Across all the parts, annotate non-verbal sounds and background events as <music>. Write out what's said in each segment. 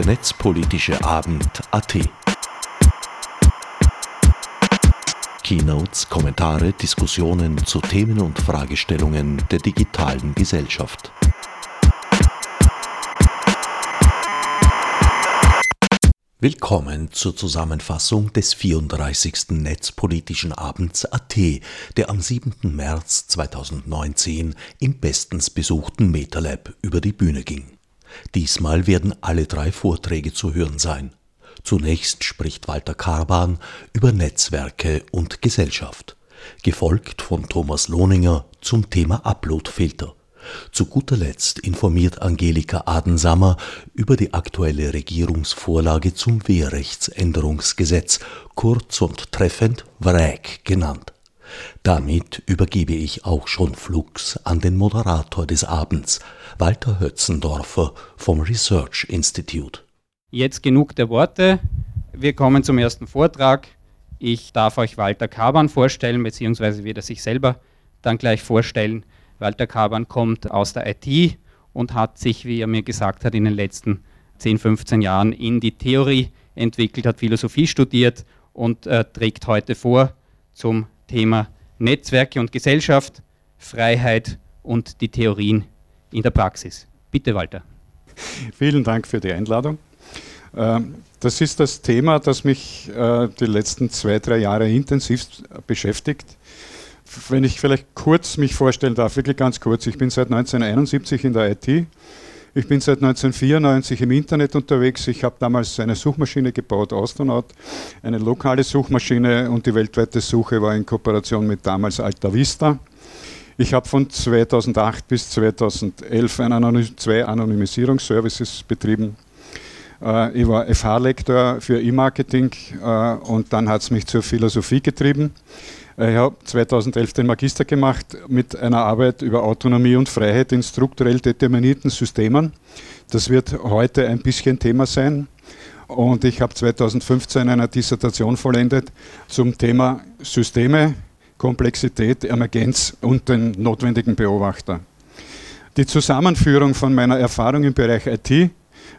der netzpolitische Abend AT. Keynotes, Kommentare, Diskussionen zu Themen und Fragestellungen der digitalen Gesellschaft. Willkommen zur Zusammenfassung des 34. Netzpolitischen Abends AT, der am 7. März 2019 im bestens besuchten MetaLab über die Bühne ging. Diesmal werden alle drei Vorträge zu hören sein. Zunächst spricht Walter Karban über Netzwerke und Gesellschaft, gefolgt von Thomas Lohninger zum Thema Uploadfilter. Zu guter Letzt informiert Angelika Adensammer über die aktuelle Regierungsvorlage zum Wehrrechtsänderungsgesetz, kurz und treffend WRAG genannt. Damit übergebe ich auch schon flugs an den Moderator des Abends, Walter Hötzendorfer vom Research Institute. Jetzt genug der Worte. Wir kommen zum ersten Vortrag. Ich darf euch Walter Kaban vorstellen, beziehungsweise wird er sich selber dann gleich vorstellen. Walter Kaban kommt aus der IT und hat sich, wie er mir gesagt hat, in den letzten 10, 15 Jahren in die Theorie entwickelt, hat Philosophie studiert und äh, trägt heute vor zum Thema Netzwerke und Gesellschaft, Freiheit und die Theorien in der Praxis. Bitte, Walter. Vielen Dank für die Einladung. Ähm, das ist das Thema, das mich äh, die letzten zwei, drei Jahre intensiv beschäftigt wenn ich vielleicht kurz mich vorstellen darf, wirklich ganz kurz. Ich bin seit 1971 in der IT. Ich bin seit 1994 im Internet unterwegs. Ich habe damals eine Suchmaschine gebaut, Astronaut, eine lokale Suchmaschine und die weltweite Suche war in Kooperation mit damals Alta Vista. Ich habe von 2008 bis 2011 Anonym zwei Anonymisierungsservices betrieben. Äh, ich war FH-Lektor für E-Marketing äh, und dann hat es mich zur Philosophie getrieben. Ich habe 2011 den Magister gemacht mit einer Arbeit über Autonomie und Freiheit in strukturell determinierten Systemen. Das wird heute ein bisschen Thema sein. Und ich habe 2015 eine Dissertation vollendet zum Thema Systeme, Komplexität, Emergenz und den notwendigen Beobachter. Die Zusammenführung von meiner Erfahrung im Bereich IT äh,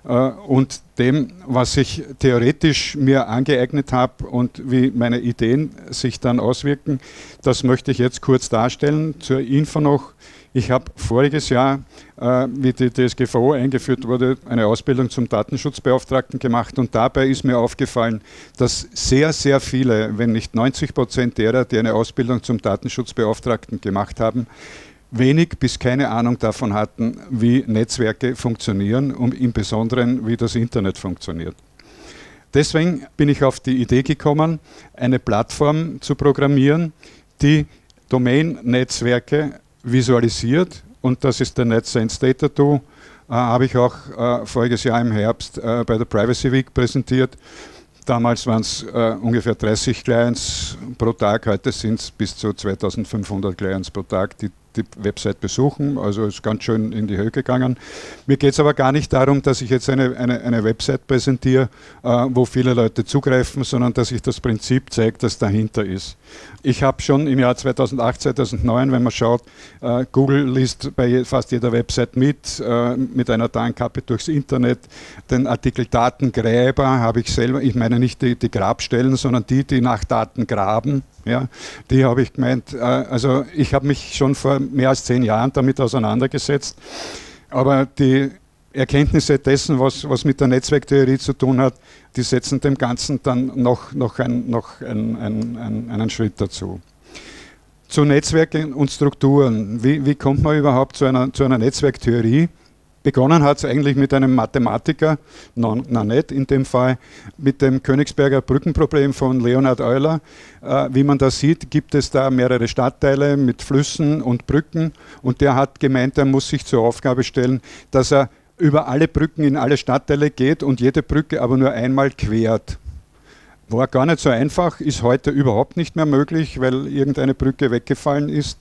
und dem, was ich theoretisch mir angeeignet habe und wie meine Ideen sich dann auswirken, das möchte ich jetzt kurz darstellen. Zur Info noch, ich habe voriges Jahr, äh, wie die DSGVO eingeführt wurde, eine Ausbildung zum Datenschutzbeauftragten gemacht und dabei ist mir aufgefallen, dass sehr, sehr viele, wenn nicht 90 Prozent derer, die eine Ausbildung zum Datenschutzbeauftragten gemacht haben, wenig bis keine Ahnung davon hatten, wie Netzwerke funktionieren und im Besonderen, wie das Internet funktioniert. Deswegen bin ich auf die Idee gekommen, eine Plattform zu programmieren, die Domain-Netzwerke visualisiert und das ist der NetSense Data Tool, äh, habe ich auch äh, voriges Jahr im Herbst äh, bei der Privacy Week präsentiert. Damals waren es äh, ungefähr 30 Clients pro Tag, heute sind es bis zu 2500 Clients pro Tag, die die Website besuchen. Also ist ganz schön in die Höhe gegangen. Mir geht es aber gar nicht darum, dass ich jetzt eine, eine, eine Website präsentiere, äh, wo viele Leute zugreifen, sondern dass ich das Prinzip zeige, das dahinter ist. Ich habe schon im Jahr 2008, 2009, wenn man schaut, äh, Google liest bei fast jeder Website mit, äh, mit einer Datenkappe durchs Internet. Den Artikel Datengräber habe ich selber, ich meine nicht die, die Grabstellen, sondern die, die nach Daten graben. Ja, die habe ich gemeint, äh, also ich habe mich schon vor mehr als zehn Jahren damit auseinandergesetzt, aber die Erkenntnisse dessen, was, was mit der Netzwerktheorie zu tun hat, die setzen dem Ganzen dann noch, noch, ein, noch ein, ein, einen Schritt dazu. Zu Netzwerken und Strukturen. Wie, wie kommt man überhaupt zu einer, zu einer Netzwerktheorie? Begonnen hat es eigentlich mit einem Mathematiker, na nicht in dem Fall, mit dem Königsberger Brückenproblem von Leonhard Euler. Äh, wie man da sieht, gibt es da mehrere Stadtteile mit Flüssen und Brücken und der hat gemeint, er muss sich zur Aufgabe stellen, dass er über alle Brücken in alle Stadtteile geht und jede Brücke aber nur einmal quert. War gar nicht so einfach, ist heute überhaupt nicht mehr möglich, weil irgendeine Brücke weggefallen ist.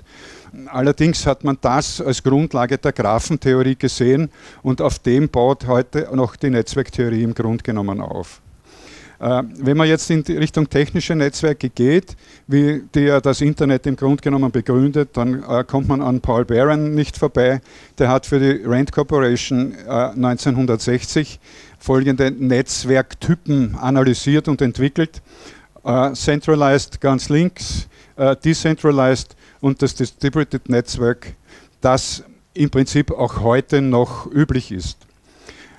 Allerdings hat man das als Grundlage der Graphentheorie gesehen und auf dem baut heute noch die Netzwerktheorie im Grunde genommen auf. Äh, wenn man jetzt in Richtung technische Netzwerke geht, wie die ja das Internet im Grunde genommen begründet, dann äh, kommt man an Paul Barron nicht vorbei. Der hat für die Rand Corporation 1960 folgende Netzwerktypen analysiert und entwickelt. Centralized ganz links, Decentralized und das Distributed Network, das im Prinzip auch heute noch üblich ist.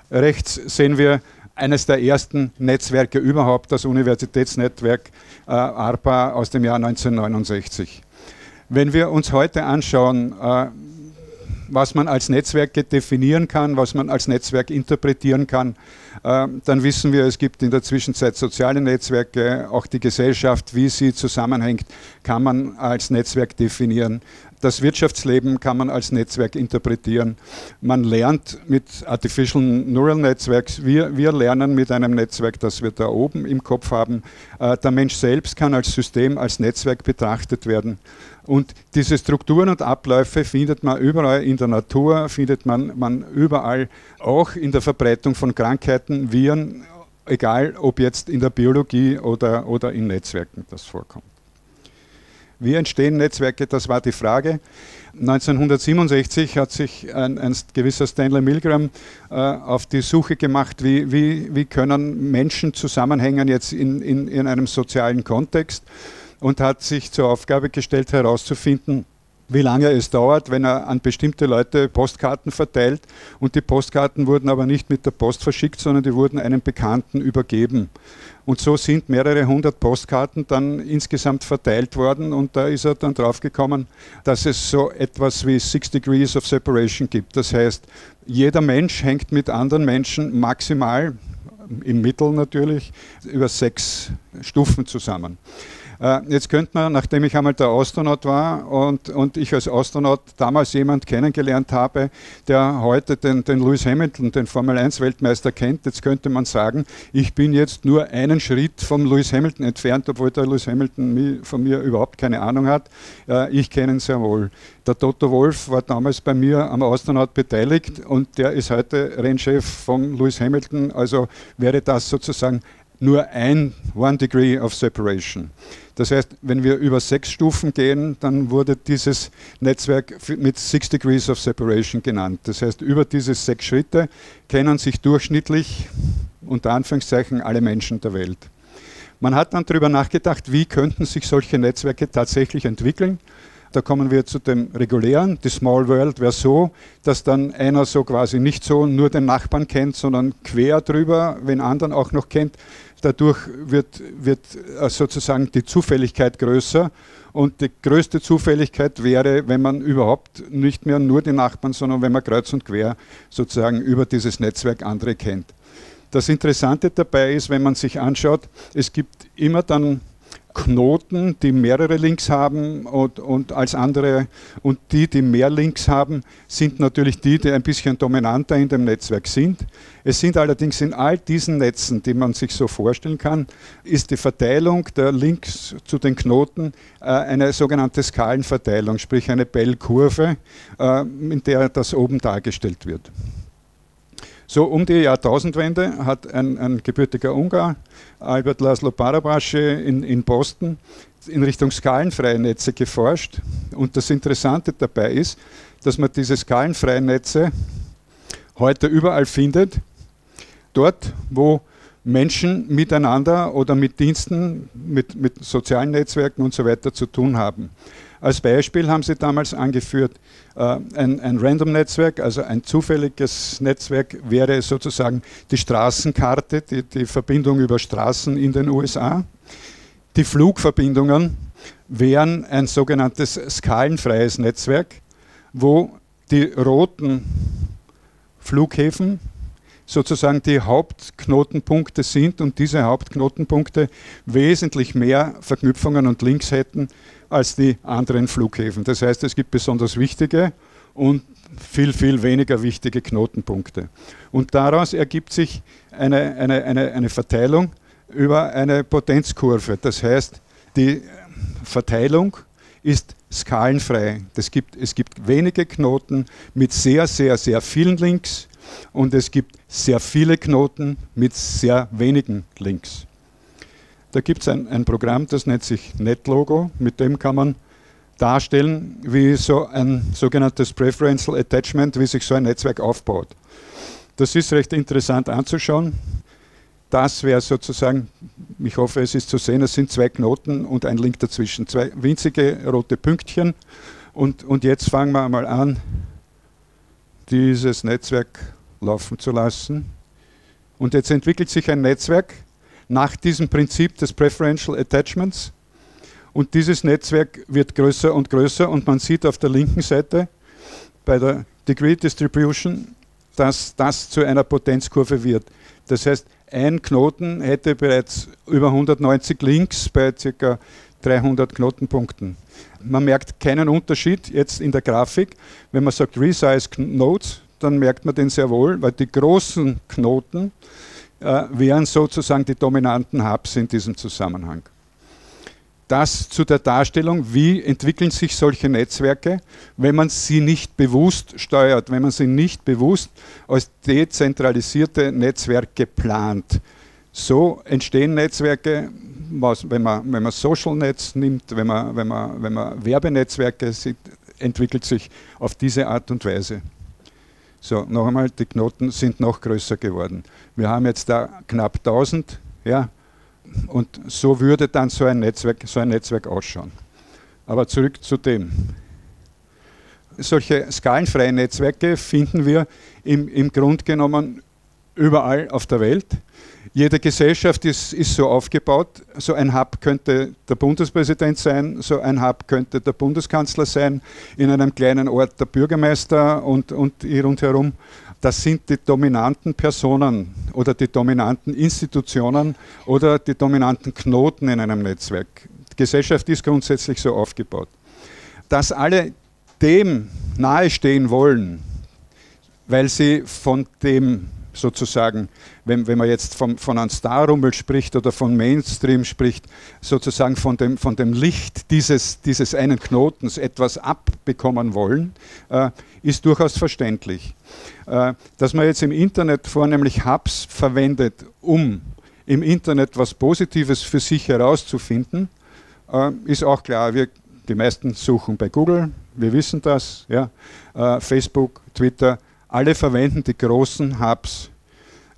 Rechts sehen wir eines der ersten Netzwerke überhaupt, das Universitätsnetzwerk äh, ARPA aus dem Jahr 1969. Wenn wir uns heute anschauen, äh, was man als Netzwerke definieren kann, was man als Netzwerk interpretieren kann, äh, dann wissen wir, es gibt in der Zwischenzeit soziale Netzwerke, auch die Gesellschaft, wie sie zusammenhängt, kann man als Netzwerk definieren. Das Wirtschaftsleben kann man als Netzwerk interpretieren. Man lernt mit Artificial Neural Networks. Wir, wir lernen mit einem Netzwerk, das wir da oben im Kopf haben. Äh, der Mensch selbst kann als System, als Netzwerk betrachtet werden. Und diese Strukturen und Abläufe findet man überall in der Natur, findet man, man überall, auch in der Verbreitung von Krankheiten, Viren, egal ob jetzt in der Biologie oder, oder in Netzwerken das vorkommt. Wie entstehen Netzwerke? Das war die Frage. 1967 hat sich ein, ein gewisser Stanley Milgram äh, auf die Suche gemacht, wie, wie, wie können Menschen zusammenhängen jetzt in, in, in einem sozialen Kontext und hat sich zur Aufgabe gestellt herauszufinden, wie lange es dauert, wenn er an bestimmte Leute Postkarten verteilt. Und die Postkarten wurden aber nicht mit der Post verschickt, sondern die wurden einem Bekannten übergeben. Und so sind mehrere hundert Postkarten dann insgesamt verteilt worden und da ist er dann draufgekommen, dass es so etwas wie Six Degrees of Separation gibt. Das heißt, jeder Mensch hängt mit anderen Menschen maximal, im Mittel natürlich, über sechs Stufen zusammen. Äh, jetzt könnte man, nachdem ich einmal der Astronaut war und, und ich als Astronaut damals jemand kennengelernt habe, der heute den, den Lewis Hamilton, den Formel 1 Weltmeister kennt, jetzt könnte man sagen, ich bin jetzt nur einen Schritt vom Lewis Hamilton entfernt, obwohl der Lewis Hamilton von mir überhaupt keine Ahnung hat. Äh, ich kenne ihn sehr wohl. Der Toto Wolf war damals bei mir am Astronaut beteiligt und der ist heute Rennchef von Lewis Hamilton. Also wäre das sozusagen nur ein One Degree of Separation. Das heißt, wenn wir über sechs Stufen gehen, dann wurde dieses Netzwerk mit Six Degrees of Separation genannt. Das heißt, über diese sechs Schritte kennen sich durchschnittlich unter Anführungszeichen alle Menschen der Welt. Man hat dann darüber nachgedacht, wie könnten sich solche Netzwerke tatsächlich entwickeln. Da kommen wir zu dem regulären. Die Small World wäre so, dass dann einer so quasi nicht so nur den Nachbarn kennt, sondern quer drüber, wenn anderen auch noch kennt. Dadurch wird, wird äh, sozusagen die Zufälligkeit größer. Und die größte Zufälligkeit wäre, wenn man überhaupt nicht mehr nur die Nachbarn, sondern wenn man kreuz und quer sozusagen über dieses Netzwerk andere kennt. Das Interessante dabei ist, wenn man sich anschaut, es gibt immer dann Knoten, die mehrere Links haben und, und, als andere und die, die mehr Links haben, sind natürlich die, die ein bisschen dominanter in dem Netzwerk sind. Es sind allerdings in all diesen Netzen, die man sich so vorstellen kann, ist die Verteilung der Links zu den Knoten äh, eine sogenannte Skalenverteilung, sprich eine Bell-Kurve, äh, in der das oben dargestellt wird. So um die Jahrtausendwende hat ein, ein gebürtiger Ungar, Albert Laszlo Barabasche in, in Boston, in Richtung skalenfreie Netze geforscht. Und das Interessante dabei ist, dass man diese skalenfreien Netze heute überall findet, dort, wo Menschen miteinander oder mit Diensten, mit, mit sozialen Netzwerken und so weiter zu tun haben. Als Beispiel haben sie damals angeführt, äh, ein, ein Random-Netzwerk, also ein zufälliges Netzwerk wäre sozusagen die Straßenkarte, die, die Verbindung über Straßen in den USA. Die Flugverbindungen wären ein sogenanntes skalenfreies Netzwerk, wo die roten Flughäfen sozusagen die Hauptknotenpunkte sind und diese Hauptknotenpunkte wesentlich mehr Verknüpfungen und Links hätten als die anderen Flughäfen. Das heißt, es gibt besonders wichtige und viel, viel weniger wichtige Knotenpunkte. Und daraus ergibt sich eine, eine, eine, eine Verteilung über eine Potenzkurve. Das heißt, die Verteilung ist skalenfrei. Das gibt, es gibt wenige Knoten mit sehr, sehr, sehr vielen Links und es gibt sehr viele Knoten mit sehr wenigen Links. Da gibt es ein, ein Programm, das nennt sich NetLogo. Mit dem kann man darstellen, wie so ein sogenanntes Preferential Attachment, wie sich so ein Netzwerk aufbaut. Das ist recht interessant anzuschauen. Das wäre sozusagen, ich hoffe, es ist zu sehen, es sind zwei Knoten und ein Link dazwischen, zwei winzige rote Pünktchen. Und, und jetzt fangen wir einmal an, dieses Netzwerk laufen zu lassen. Und jetzt entwickelt sich ein Netzwerk nach diesem Prinzip des Preferential Attachments. Und dieses Netzwerk wird größer und größer und man sieht auf der linken Seite bei der Degree Distribution, dass das zu einer Potenzkurve wird. Das heißt, ein Knoten hätte bereits über 190 Links bei ca. 300 Knotenpunkten. Man merkt keinen Unterschied jetzt in der Grafik. Wenn man sagt Resize Nodes, dann merkt man den sehr wohl, weil die großen Knoten äh, wären sozusagen die dominanten Hubs in diesem Zusammenhang. Das zu der Darstellung, wie entwickeln sich solche Netzwerke, wenn man sie nicht bewusst steuert, wenn man sie nicht bewusst als dezentralisierte Netzwerke plant. So entstehen Netzwerke, was, wenn, man, wenn man Social Netz nimmt, wenn man, wenn man, wenn man Werbenetzwerke sieht, entwickelt sich auf diese Art und Weise. So, noch einmal, die Knoten sind noch größer geworden. Wir haben jetzt da knapp 1000, ja, und so würde dann so ein Netzwerk, so ein Netzwerk ausschauen. Aber zurück zu dem. Solche skalenfreien Netzwerke finden wir im, im Grunde genommen überall auf der Welt. Jede Gesellschaft ist, ist so aufgebaut. So ein Hub könnte der Bundespräsident sein, so ein Hub könnte der Bundeskanzler sein, in einem kleinen Ort der Bürgermeister und, und rundherum. Das sind die dominanten Personen oder die dominanten Institutionen oder die dominanten Knoten in einem Netzwerk. Die Gesellschaft ist grundsätzlich so aufgebaut. Dass alle dem nahestehen wollen, weil sie von dem sozusagen, wenn, wenn man jetzt vom, von einem Starrummel spricht oder von Mainstream spricht, sozusagen von dem, von dem Licht dieses, dieses einen Knotens etwas abbekommen wollen, äh, ist durchaus verständlich. Äh, dass man jetzt im Internet vornehmlich Hubs verwendet, um im Internet was Positives für sich herauszufinden, äh, ist auch klar. Wir, die meisten suchen bei Google, wir wissen das, ja, äh, Facebook, Twitter, alle verwenden die großen Hubs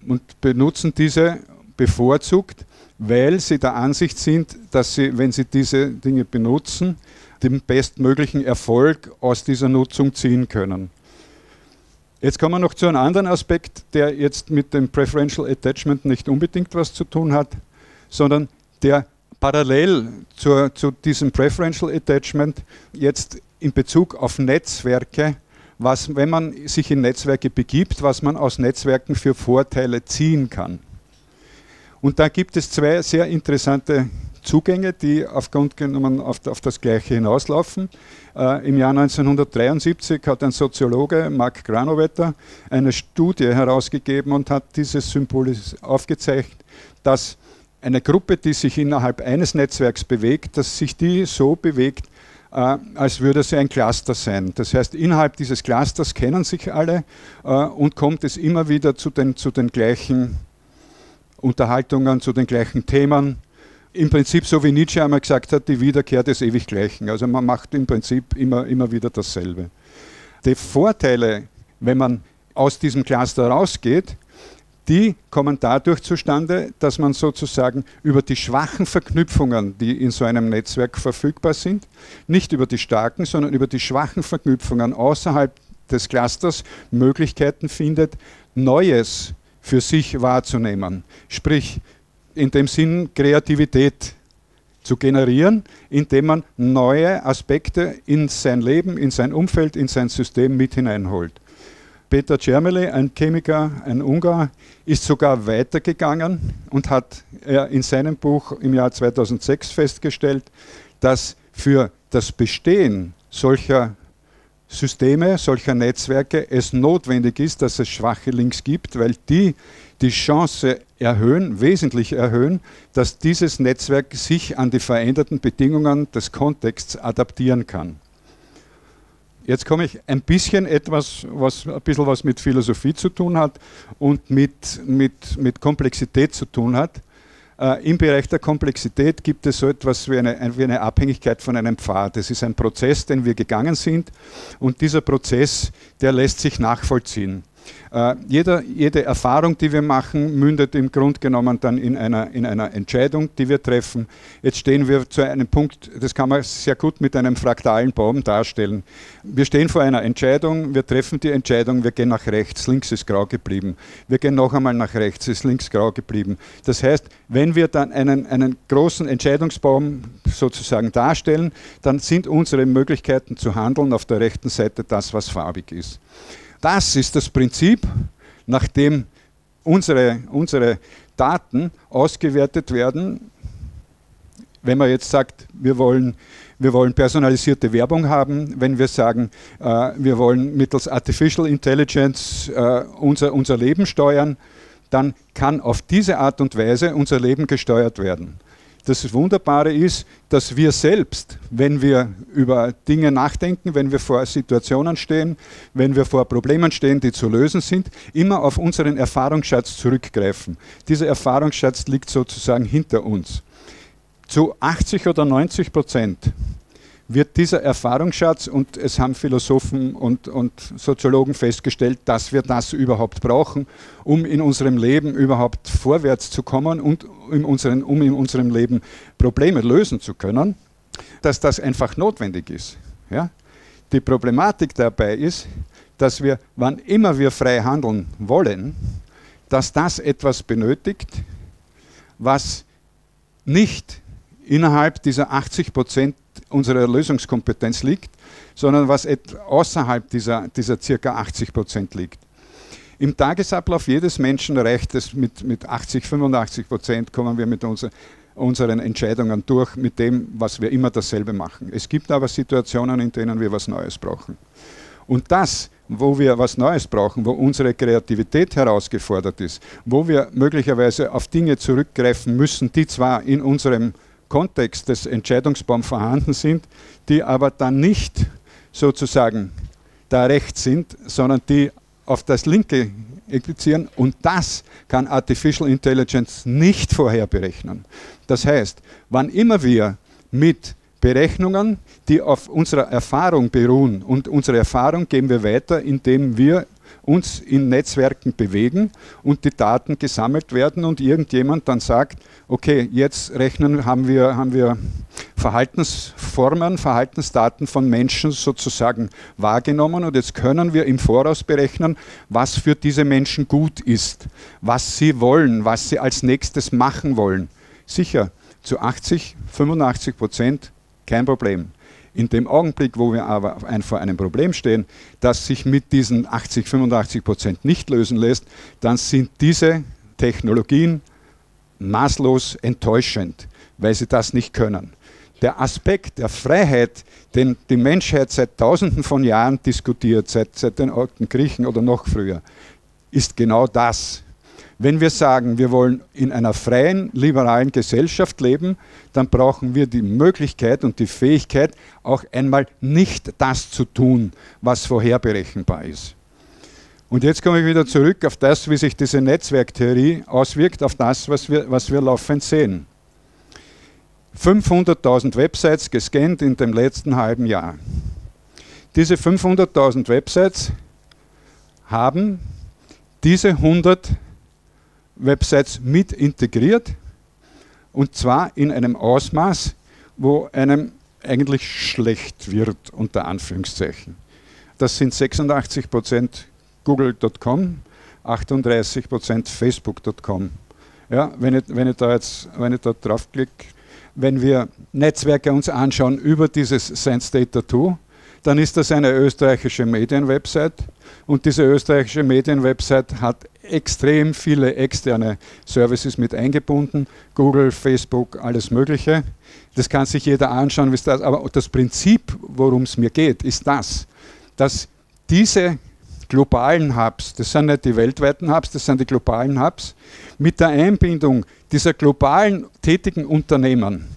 und benutzen diese bevorzugt, weil sie der Ansicht sind, dass sie, wenn sie diese Dinge benutzen, den bestmöglichen Erfolg aus dieser Nutzung ziehen können. Jetzt kommen wir noch zu einem anderen Aspekt, der jetzt mit dem Preferential Attachment nicht unbedingt was zu tun hat, sondern der parallel zur, zu diesem Preferential Attachment jetzt in Bezug auf Netzwerke was, wenn man sich in Netzwerke begibt, was man aus Netzwerken für Vorteile ziehen kann. Und da gibt es zwei sehr interessante Zugänge, die aufgrund genommen auf, auf das Gleiche hinauslaufen. Äh, Im Jahr 1973 hat ein Soziologe, Mark Granovetter, eine Studie herausgegeben und hat dieses Symbol aufgezeichnet, dass eine Gruppe, die sich innerhalb eines Netzwerks bewegt, dass sich die so bewegt, äh, als würde sie ein Cluster sein. Das heißt, innerhalb dieses Clusters kennen sich alle äh, und kommt es immer wieder zu den, zu den gleichen Unterhaltungen, zu den gleichen Themen. Im Prinzip, so wie Nietzsche einmal gesagt hat, die Wiederkehr des ewig Gleichen. Also man macht im Prinzip immer, immer wieder dasselbe. Die Vorteile, wenn man aus diesem Cluster rausgeht, die kommen dadurch zustande, dass man sozusagen über die schwachen Verknüpfungen, die in so einem Netzwerk verfügbar sind, nicht über die starken, sondern über die schwachen Verknüpfungen außerhalb des Clusters Möglichkeiten findet, Neues für sich wahrzunehmen. Sprich, in dem Sinn Kreativität zu generieren, indem man neue Aspekte in sein Leben, in sein Umfeld, in sein System mit hineinholt. Peter Cermeli, ein Chemiker, ein Ungar, ist sogar weitergegangen und hat in seinem Buch im Jahr 2006 festgestellt, dass für das Bestehen solcher Systeme, solcher Netzwerke es notwendig ist, dass es schwache Links gibt, weil die die Chance erhöhen, wesentlich erhöhen, dass dieses Netzwerk sich an die veränderten Bedingungen des Kontexts adaptieren kann. Jetzt komme ich ein bisschen etwas, was ein bisschen was mit Philosophie zu tun hat und mit, mit, mit Komplexität zu tun hat. äh, im Bereich der Komplexität gibt es so etwas wie eine, wie eine Abhängigkeit von einem Pfad. Das ist ein Prozess, den wir gegangen sind und dieser Prozess, der lässt sich nachvollziehen. Äh, jeder, jede Erfahrung, die wir machen, mündet im Grunde genommen dann in einer, in einer Entscheidung, die wir treffen. Jetzt stehen wir zu einem Punkt, das kann man sehr gut mit einem fraktalen Baum darstellen. Wir stehen vor einer Entscheidung, wir treffen die Entscheidung, wir gehen nach rechts, links ist grau geblieben. Wir gehen noch einmal nach rechts, ist links grau geblieben. Das heißt, wenn wir dann einen, einen großen Entscheidungsbaum sozusagen darstellen, dann sind unsere Möglichkeiten zu handeln auf der rechten Seite das, was farbig ist. Das ist das Prinzip, nach dem unsere, unsere Daten ausgewertet werden. Wenn man jetzt sagt, wir wollen, wir wollen personalisierte Werbung haben, wenn wir sagen, äh, wir wollen mittels Artificial Intelligence äh, unser, unser Leben steuern, dann kann auf diese Art und Weise unser Leben gesteuert werden. Das Wunderbare ist, dass wir selbst, wenn wir über Dinge nachdenken, wenn wir vor Situationen stehen, wenn wir vor Problemen stehen, die zu lösen sind, immer auf unseren Erfahrungsschatz zurückgreifen. Dieser Erfahrungsschatz liegt sozusagen hinter uns. Zu 80 oder 90 Prozent wird dieser Erfahrungsschatz, und es haben Philosophen und, und Soziologen festgestellt, dass wir das überhaupt brauchen, um in unserem Leben überhaupt vorwärts zu kommen und in unseren, um in unserem Leben Probleme lösen zu können, dass das einfach notwendig ist. Ja? Die Problematik dabei ist, dass wir, wann immer wir frei handeln wollen, dass das etwas benötigt, was nicht innerhalb dieser 80 Prozent unserer Lösungskompetenz liegt, sondern was außerhalb dieser, dieser circa 80 Prozent liegt. Im Tagesablauf jedes Menschen reicht es mit, mit 80, 85 Prozent, kommen wir mit unser, unseren Entscheidungen durch, mit dem, was wir immer dasselbe machen. Es gibt aber Situationen, in denen wir was Neues brauchen. Und das, wo wir was Neues brauchen, wo unsere Kreativität herausgefordert ist, wo wir möglicherweise auf Dinge zurückgreifen müssen, die zwar in unserem Kontext des Entscheidungsbaums vorhanden sind, die aber dann nicht sozusagen da rechts sind, sondern die auf das Linke implizieren und das kann Artificial Intelligence nicht vorher berechnen. Das heißt, wann immer wir mit Berechnungen, die auf unserer Erfahrung beruhen und unsere Erfahrung geben wir weiter, indem wir uns in Netzwerken bewegen und die Daten gesammelt werden und irgendjemand dann sagt, okay, jetzt rechnen, haben wir, haben wir Verhaltensformen, Verhaltensdaten von Menschen sozusagen wahrgenommen und jetzt können wir im Voraus berechnen, was für diese Menschen gut ist, was sie wollen, was sie als nächstes machen wollen. Sicher, zu 80, 85 Prozent kein Problem. In dem Augenblick, wo wir aber vor einem Problem stehen, das sich mit diesen 80, 85 Prozent nicht lösen lässt, dann sind diese Technologien maßlos enttäuschend, weil sie das nicht können. Der Aspekt der Freiheit, den die Menschheit seit Tausenden von Jahren diskutiert, seit, seit den alten Griechen oder noch früher, ist genau das. Wenn wir sagen, wir wollen in einer freien, liberalen Gesellschaft leben, dann brauchen wir die Möglichkeit und die Fähigkeit, auch einmal nicht das zu tun, was vorherberechenbar ist. Und jetzt komme ich wieder zurück auf das, wie sich diese Netzwerktheorie auswirkt auf das, was wir, was wir laufend sehen. 500.000 Websites gescannt in dem letzten halben Jahr. Diese 500.000 Websites haben diese 100 Websites mit integriert und zwar in einem Ausmaß, wo einem eigentlich schlecht wird, unter Anführungszeichen. Das sind 86 Prozent google.com, 38% facebook.com. Ja, wenn, ich, wenn, ich da jetzt, wenn ich da draufklicke, wenn wir Netzwerke uns anschauen über dieses Science Data 2, dann ist das eine österreichische Medienwebsite und diese österreichische Medienwebsite hat extrem viele externe Services mit eingebunden, Google, Facebook, alles Mögliche. Das kann sich jeder anschauen, aber das Prinzip, worum es mir geht, ist das, dass diese globalen Hubs, das sind nicht die weltweiten Hubs, das sind die globalen Hubs, mit der Einbindung dieser globalen tätigen Unternehmen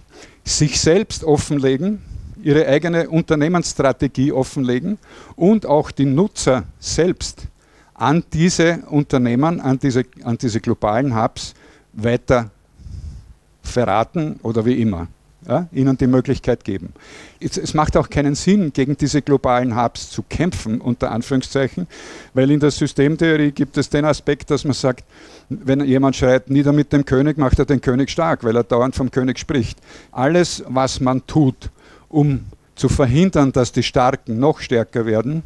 sich selbst offenlegen, ihre eigene Unternehmensstrategie offenlegen und auch die Nutzer selbst an diese Unternehmen, an diese, an diese globalen Hubs weiter verraten oder wie immer ja, ihnen die Möglichkeit geben. Es, es, macht auch keinen Sinn, gegen diese globalen Hubs zu kämpfen, unter Anführungszeichen, weil in der Systemtheorie gibt es den Aspekt, dass man sagt, wenn jemand schreit, nieder mit dem König, macht er den König stark, weil er dauernd vom König spricht. Alles, was man tut, um zu verhindern, dass die Starken noch stärker werden,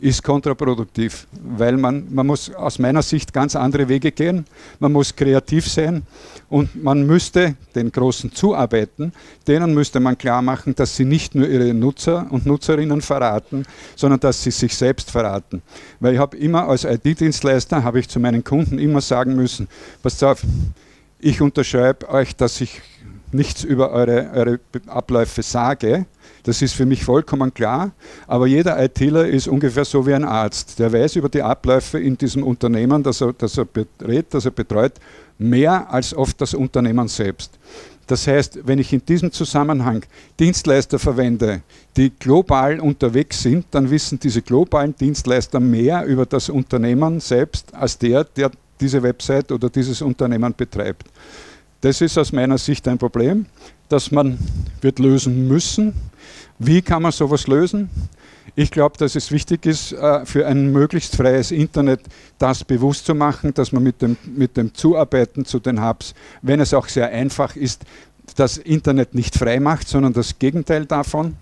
ist kontraproduktiv, weil man, man muss aus meiner Sicht ganz andere Wege gehen, man muss kreativ sein und man müsste den Großen zuarbeiten, denen müsste man klar machen, dass sie nicht nur ihre Nutzer und Nutzerinnen verraten, sondern dass sie sich selbst verraten. Weil ich habe immer als IT-Dienstleister, habe ich zu meinen Kunden immer sagen müssen, passt auf, ich unterschreibe euch, dass ich nichts über eure, eure Abläufe sage, das ist für mich vollkommen klar. Aber jeder ITler ist ungefähr so wie ein Arzt. Der weiß über die Abläufe in diesem Unternehmen, das er, das er berät, das er betreut, mehr als oft das Unternehmen selbst. Das heißt, wenn ich in diesem Zusammenhang Dienstleister verwende, die global unterwegs sind, dann wissen diese globalen Dienstleister mehr über das Unternehmen selbst als der, der diese Website oder dieses Unternehmen betreibt. Das ist aus meiner Sicht ein Problem, das man wird lösen müssen. Wie kann man sowas lösen? Ich glaube, dass es wichtig ist, äh, für ein möglichst freies Internet das bewusst zu machen, dass man mit dem, mit dem Zuarbeiten zu den Hubs, wenn es auch sehr einfach ist, das Internet nicht frei macht, sondern das Gegenteil davon,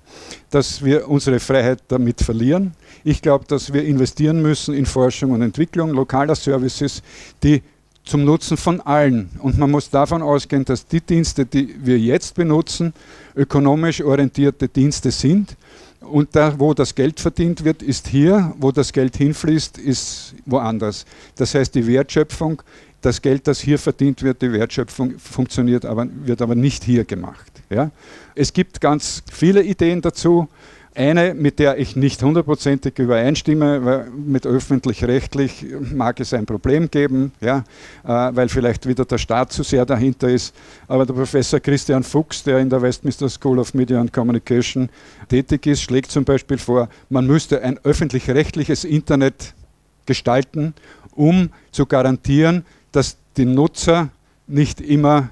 dass wir unsere Freiheit damit verlieren. Ich glaube, dass wir investieren müssen in Forschung und Entwicklung lokaler Services, die zum Nutzen von allen. Und man muss davon ausgehen, dass die Dienste, die wir jetzt benutzen, ökonomisch orientierte Dienste sind. Und da, wo das Geld verdient wird, ist hier, wo das Geld hinfließt, ist woanders. Das heißt, die Wertschöpfung, das Geld, das hier verdient wird, die Wertschöpfung funktioniert aber, wird aber nicht hier gemacht. Ja? Es gibt ganz viele Ideen dazu. Eine, mit der ich nicht hundertprozentig übereinstimme, weil mit öffentlich-rechtlich mag es ein Problem geben, ja, äh, weil vielleicht wieder der Staat zu sehr dahinter ist. Aber der Professor Christian Fuchs, der in der Westminster School of Media and Communication tätig ist, schlägt zum Beispiel vor, man müsste ein öffentlich-rechtliches Internet gestalten, um zu garantieren, dass die Nutzer nicht immer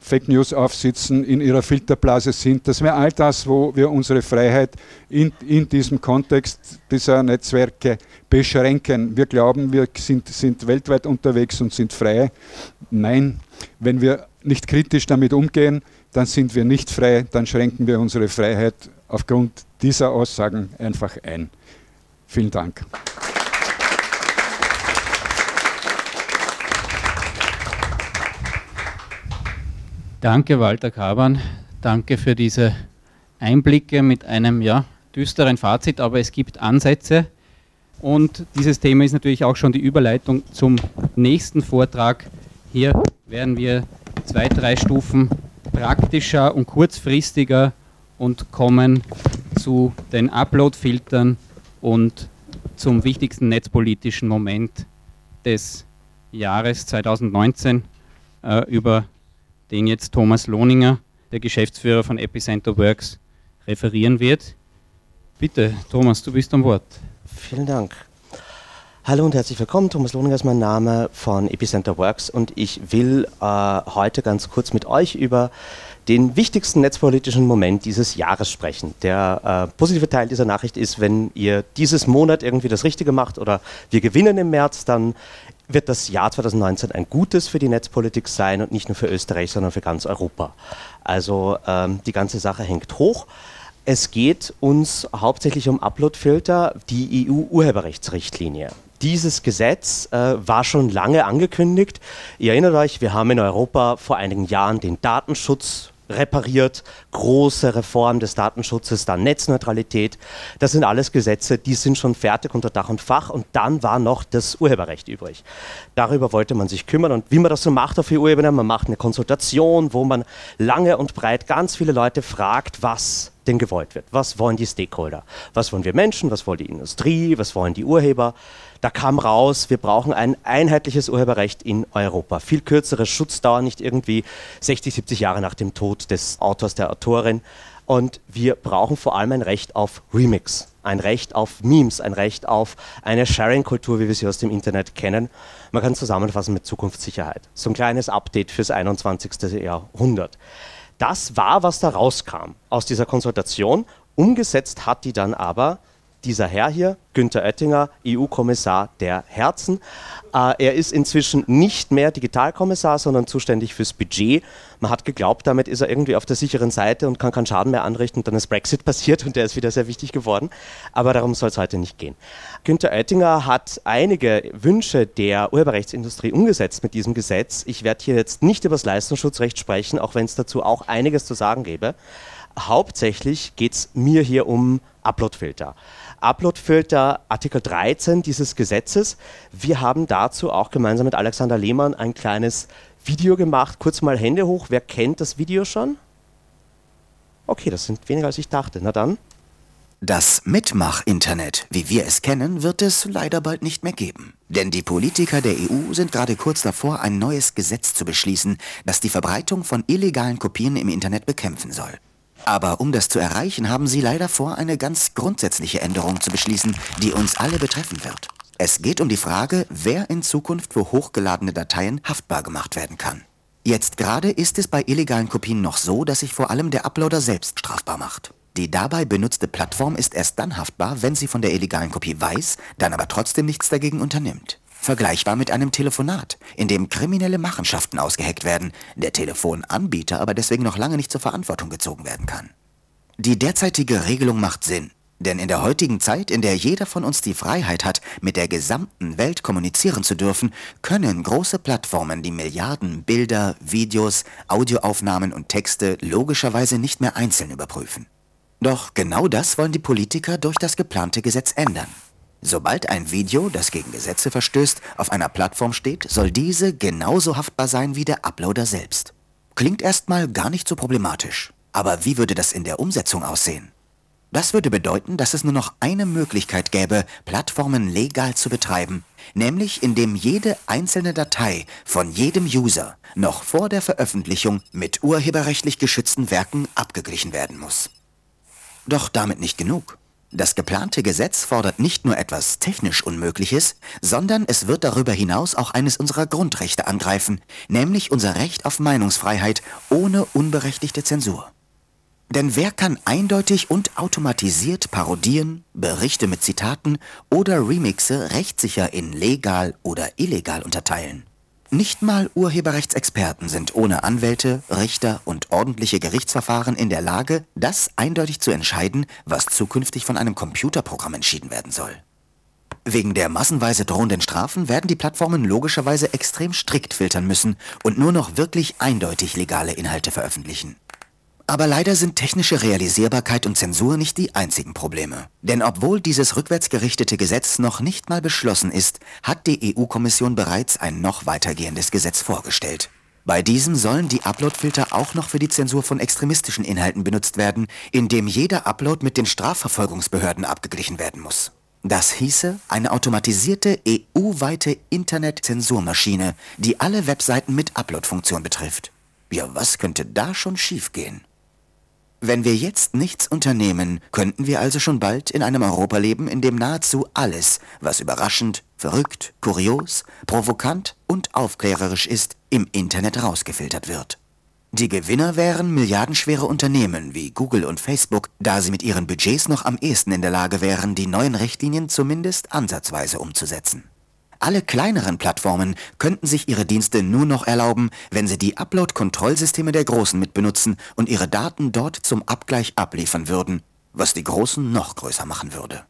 Fake News aufsitzen, in ihrer Filterblase sind. Das wäre all das, wo wir unsere Freiheit in, in diesem Kontext dieser Netzwerke beschränken. Wir glauben, wir sind, sind weltweit unterwegs und sind frei. Nein, wenn wir nicht kritisch damit umgehen, dann sind wir nicht frei, dann schränken wir unsere Freiheit aufgrund dieser Aussagen einfach ein. Vielen Dank. Danke, Walter Kaban. Danke für diese Einblicke mit einem ja, düsteren Fazit, aber es gibt Ansätze. Und dieses Thema ist natürlich auch schon die Überleitung zum nächsten Vortrag. Hier werden wir zwei, drei Stufen praktischer und kurzfristiger und kommen zu den Upload-Filtern und zum wichtigsten netzpolitischen Moment des Jahres 2019 äh, über den jetzt Thomas Lohninger, der Geschäftsführer von Epicenter Works, referieren wird. Bitte, Thomas, du bist am Wort. Vielen Dank. Hallo und herzlich willkommen. Thomas Lohninger ist mein Name von Epicenter Works und ich will äh, heute ganz kurz mit euch über den wichtigsten netzpolitischen Moment dieses Jahres sprechen. Der äh, positive Teil dieser Nachricht ist, wenn ihr dieses Monat irgendwie das Richtige macht oder wir gewinnen im März, dann wird das Jahr 2019 ein gutes für die Netzpolitik sein und nicht nur für Österreich, sondern für ganz Europa. Also ähm, die ganze Sache hängt hoch. Es geht uns hauptsächlich um Uploadfilter, die EU-Urheberrechtsrichtlinie. Dieses Gesetz äh, war schon lange angekündigt. Ihr erinnert euch, wir haben in Europa vor einigen Jahren den Datenschutz repariert, große Reform des Datenschutzes, dann Netzneutralität. Das sind alles Gesetze, die sind schon fertig unter Dach und Fach und dann war noch das Urheberrecht übrig. Darüber wollte man sich kümmern und wie man das so macht auf EU-Ebene, man macht eine Konsultation, wo man lange und breit ganz viele Leute fragt, was denn gewollt wird. Was wollen die Stakeholder? Was wollen wir Menschen? Was wollen die Industrie? Was wollen die Urheber? Da kam raus, wir brauchen ein einheitliches Urheberrecht in Europa. Viel kürzere Schutzdauer, nicht irgendwie 60, 70 Jahre nach dem Tod des Autors, der Autorin. Und wir brauchen vor allem ein Recht auf Remix. ein Recht auf Memes, ein Recht auf eine Sharing-Kultur, wie wir sie aus dem Internet kennen. Man kann zusammenfassen mit Zukunftssicherheit. So ein kleines Update fürs 21. Jahrhundert. Das war, was da rauskam aus dieser Konsultation. Umgesetzt hat die dann aber dieser Herr hier, Günther Oettinger, EU-Kommissar der Herzen. Äh, er ist inzwischen nicht mehr Digitalkommissar, sondern zuständig fürs Budget. Man hat geglaubt, damit ist er irgendwie auf der sicheren Seite und kann keinen Schaden mehr anrichten. Dann ist Brexit <laughs> passiert und der ist wieder sehr wichtig geworden. Aber darum soll es heute nicht gehen. Günther Oettinger hat einige Wünsche der Urheberrechtsindustrie umgesetzt mit diesem Gesetz. Ich werde hier jetzt nicht über das Leistungsschutzrecht sprechen, auch wenn es dazu auch einiges zu sagen gäbe. Hauptsächlich geht es mir hier um Uploadfilter. Uploadfilter Artikel 13 dieses Gesetzes. Wir haben dazu auch gemeinsam mit Alexander Lehmann ein kleines Video gemacht. Kurz mal Hände hoch. Wer kennt das Video schon? Okay, das sind weniger als ich dachte. Na dann. Das Mitmach-Internet, wie wir es kennen, wird es leider bald nicht mehr geben. Denn die Politiker der EU sind gerade kurz davor, ein neues Gesetz zu beschließen, das die Verbreitung von illegalen Kopien im Internet bekämpfen soll. Aber um das zu erreichen, haben sie leider vor, eine ganz grundsätzliche Änderung zu beschließen, die uns alle betreffen wird. Es geht um die Frage, wer in Zukunft für hochgeladene Dateien haftbar gemacht werden kann. Jetzt gerade ist es bei illegalen Kopien noch so, dass sich vor allem der Uploader selbst strafbar macht. Die dabei benutzte Plattform ist erst dann haftbar, wenn sie von der illegalen Kopie weiß, dann aber trotzdem nichts dagegen unternimmt. Vergleichbar mit einem Telefonat, in dem kriminelle Machenschaften ausgeheckt werden, der Telefonanbieter aber deswegen noch lange nicht zur Verantwortung gezogen werden kann. Die derzeitige Regelung macht Sinn, denn in der heutigen Zeit, in der jeder von uns die Freiheit hat, mit der gesamten Welt kommunizieren zu dürfen, können große Plattformen die Milliarden Bilder, Videos, Audioaufnahmen und Texte logischerweise nicht mehr einzeln überprüfen. Doch genau das wollen die Politiker durch das geplante Gesetz ändern. Sobald ein Video, das gegen Gesetze verstößt, auf einer Plattform steht, soll diese genauso haftbar sein wie der Uploader selbst. Klingt erstmal gar nicht so problematisch. Aber wie würde das in der Umsetzung aussehen? Das würde bedeuten, dass es nur noch eine Möglichkeit gäbe, Plattformen legal zu betreiben, nämlich indem jede einzelne Datei von jedem User noch vor der Veröffentlichung mit urheberrechtlich geschützten Werken abgeglichen werden muss. Doch damit nicht genug. Das geplante Gesetz fordert nicht nur etwas technisch Unmögliches, sondern es wird darüber hinaus auch eines unserer Grundrechte angreifen, nämlich unser Recht auf Meinungsfreiheit ohne unberechtigte Zensur. Denn wer kann eindeutig und automatisiert Parodien, Berichte mit Zitaten oder Remixe rechtssicher in legal oder illegal unterteilen? Nicht mal Urheberrechtsexperten sind ohne Anwälte, Richter und ordentliche Gerichtsverfahren in der Lage, das eindeutig zu entscheiden, was zukünftig von einem Computerprogramm entschieden werden soll. Wegen der massenweise drohenden Strafen werden die Plattformen logischerweise extrem strikt filtern müssen und nur noch wirklich eindeutig legale Inhalte veröffentlichen. Aber leider sind technische Realisierbarkeit und Zensur nicht die einzigen Probleme. Denn obwohl dieses rückwärtsgerichtete Gesetz noch nicht mal beschlossen ist, hat die EU-Kommission bereits ein noch weitergehendes Gesetz vorgestellt. Bei diesem sollen die Uploadfilter auch noch für die Zensur von extremistischen Inhalten benutzt werden, indem jeder Upload mit den Strafverfolgungsbehörden abgeglichen werden muss. Das hieße eine automatisierte EU-weite Internet-Zensurmaschine, die alle Webseiten mit Upload-Funktion betrifft. Ja, was könnte da schon schiefgehen? Wenn wir jetzt nichts unternehmen, könnten wir also schon bald in einem Europa leben, in dem nahezu alles, was überraschend, verrückt, kurios, provokant und aufklärerisch ist, im Internet rausgefiltert wird. Die Gewinner wären milliardenschwere Unternehmen wie Google und Facebook, da sie mit ihren Budgets noch am ehesten in der Lage wären, die neuen Richtlinien zumindest ansatzweise umzusetzen. Alle kleineren Plattformen könnten sich ihre Dienste nur noch erlauben, wenn sie die Upload-Kontrollsysteme der Großen mitbenutzen und ihre Daten dort zum Abgleich abliefern würden, was die Großen noch größer machen würde.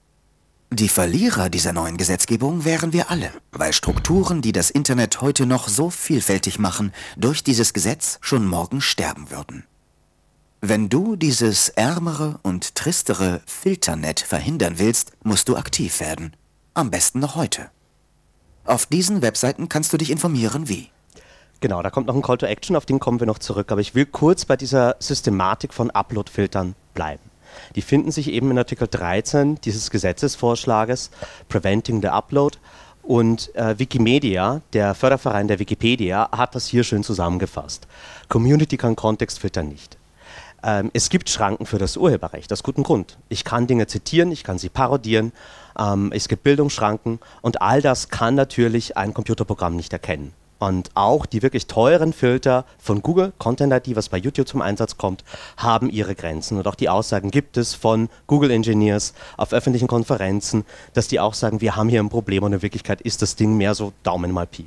Die Verlierer dieser neuen Gesetzgebung wären wir alle, weil Strukturen, die das Internet heute noch so vielfältig machen, durch dieses Gesetz schon morgen sterben würden. Wenn du dieses ärmere und tristere Filternet verhindern willst, musst du aktiv werden. Am besten noch heute. Auf diesen Webseiten kannst du dich informieren, wie. Genau, da kommt noch ein Call to Action, auf den kommen wir noch zurück. Aber ich will kurz bei dieser Systematik von Upload-Filtern bleiben. Die finden sich eben in Artikel 13 dieses Gesetzesvorschlages Preventing the Upload. Und äh, Wikimedia, der Förderverein der Wikipedia, hat das hier schön zusammengefasst. Community kann Kontextfilter nicht. Ähm, es gibt Schranken für das Urheberrecht, aus gutem Grund. Ich kann Dinge zitieren, ich kann sie parodieren, ähm, es gibt Bildungsschranken und all das kann natürlich ein Computerprogramm nicht erkennen. Und auch die wirklich teuren Filter von Google, Content ID, was bei YouTube zum Einsatz kommt, haben ihre Grenzen. Und auch die Aussagen gibt es von Google Engineers auf öffentlichen Konferenzen, dass die auch sagen, wir haben hier ein Problem und in Wirklichkeit ist das Ding mehr so Daumen mal Pi.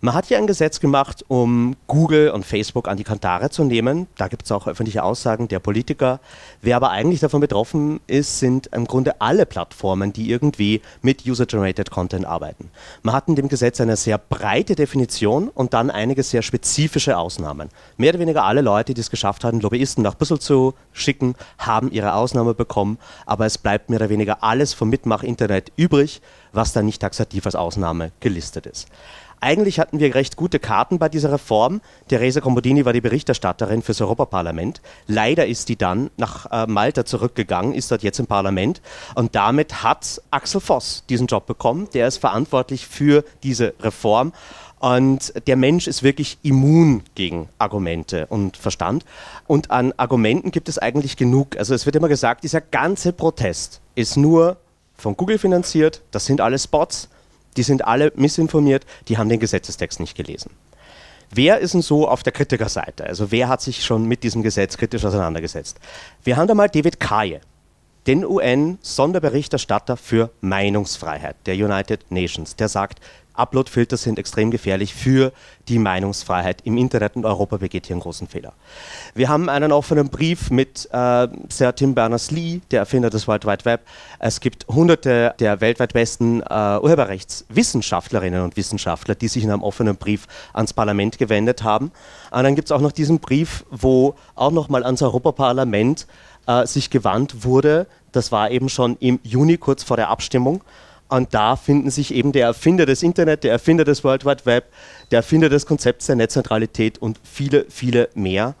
Man hat hier ein Gesetz gemacht, um Google und Facebook an die Kantare zu nehmen. Da gibt es auch öffentliche Aussagen der Politiker. Wer aber eigentlich davon betroffen ist, sind im Grunde alle Plattformen, die irgendwie mit User-Generated Content arbeiten. Man hat in dem Gesetz eine sehr breite Definition und dann einige sehr spezifische Ausnahmen. Mehr oder weniger alle Leute, die es geschafft haben, Lobbyisten nach Brüssel zu schicken, haben ihre Ausnahme bekommen, aber es bleibt mehr oder weniger alles vom Mitmach-Internet übrig, was dann nicht taxativ als Ausnahme gelistet ist. Eigentlich hatten wir recht gute Karten bei dieser Reform. Theresa Comodini war die Berichterstatterin fürs Europaparlament. Leider ist die dann nach äh, Malta zurückgegangen, ist dort jetzt im Parlament. Und damit hat Axel Voss diesen Job bekommen. Der ist verantwortlich für diese Reform. Und der Mensch ist wirklich immun gegen Argumente und Verstand. Und an Argumenten gibt es eigentlich genug. Also es wird immer gesagt, dieser ganze Protest ist nur von Google finanziert. Das sind alles Bots die sind alle missinformiert, die haben den Gesetzestext nicht gelesen. Wer ist denn so auf der Kritikerseite? Also wer hat sich schon mit diesem Gesetz kritisch auseinandergesetzt? Wir haben da mal David Kaye, den UN-Sonderberichterstatter für Meinungsfreiheit der United Nations. Der sagt, Upload-Filter sind extrem gefährlich für die Meinungsfreiheit im Internet und Europa begeht hier einen großen Fehler. Wir haben einen offenen Brief mit äh, Sir Tim Berners-Lee, der Erfinder des World Wide Web. Es gibt hunderte der weltweit besten äh, Urheberrechtswissenschaftlerinnen und Wissenschaftler, die sich in einem offenen Brief ans Parlament gewendet haben. Und dann gibt es auch noch diesen Brief, wo auch nochmal ans Europaparlament äh, sich gewandt wurde. Das war eben schon im Juni, kurz vor der Abstimmung. Und da finden sich eben der Erfinder des Internet, der Erfinder des World Wide Web, der Erfinder des Konzepts der Netzneutralität und viele, viele mehr.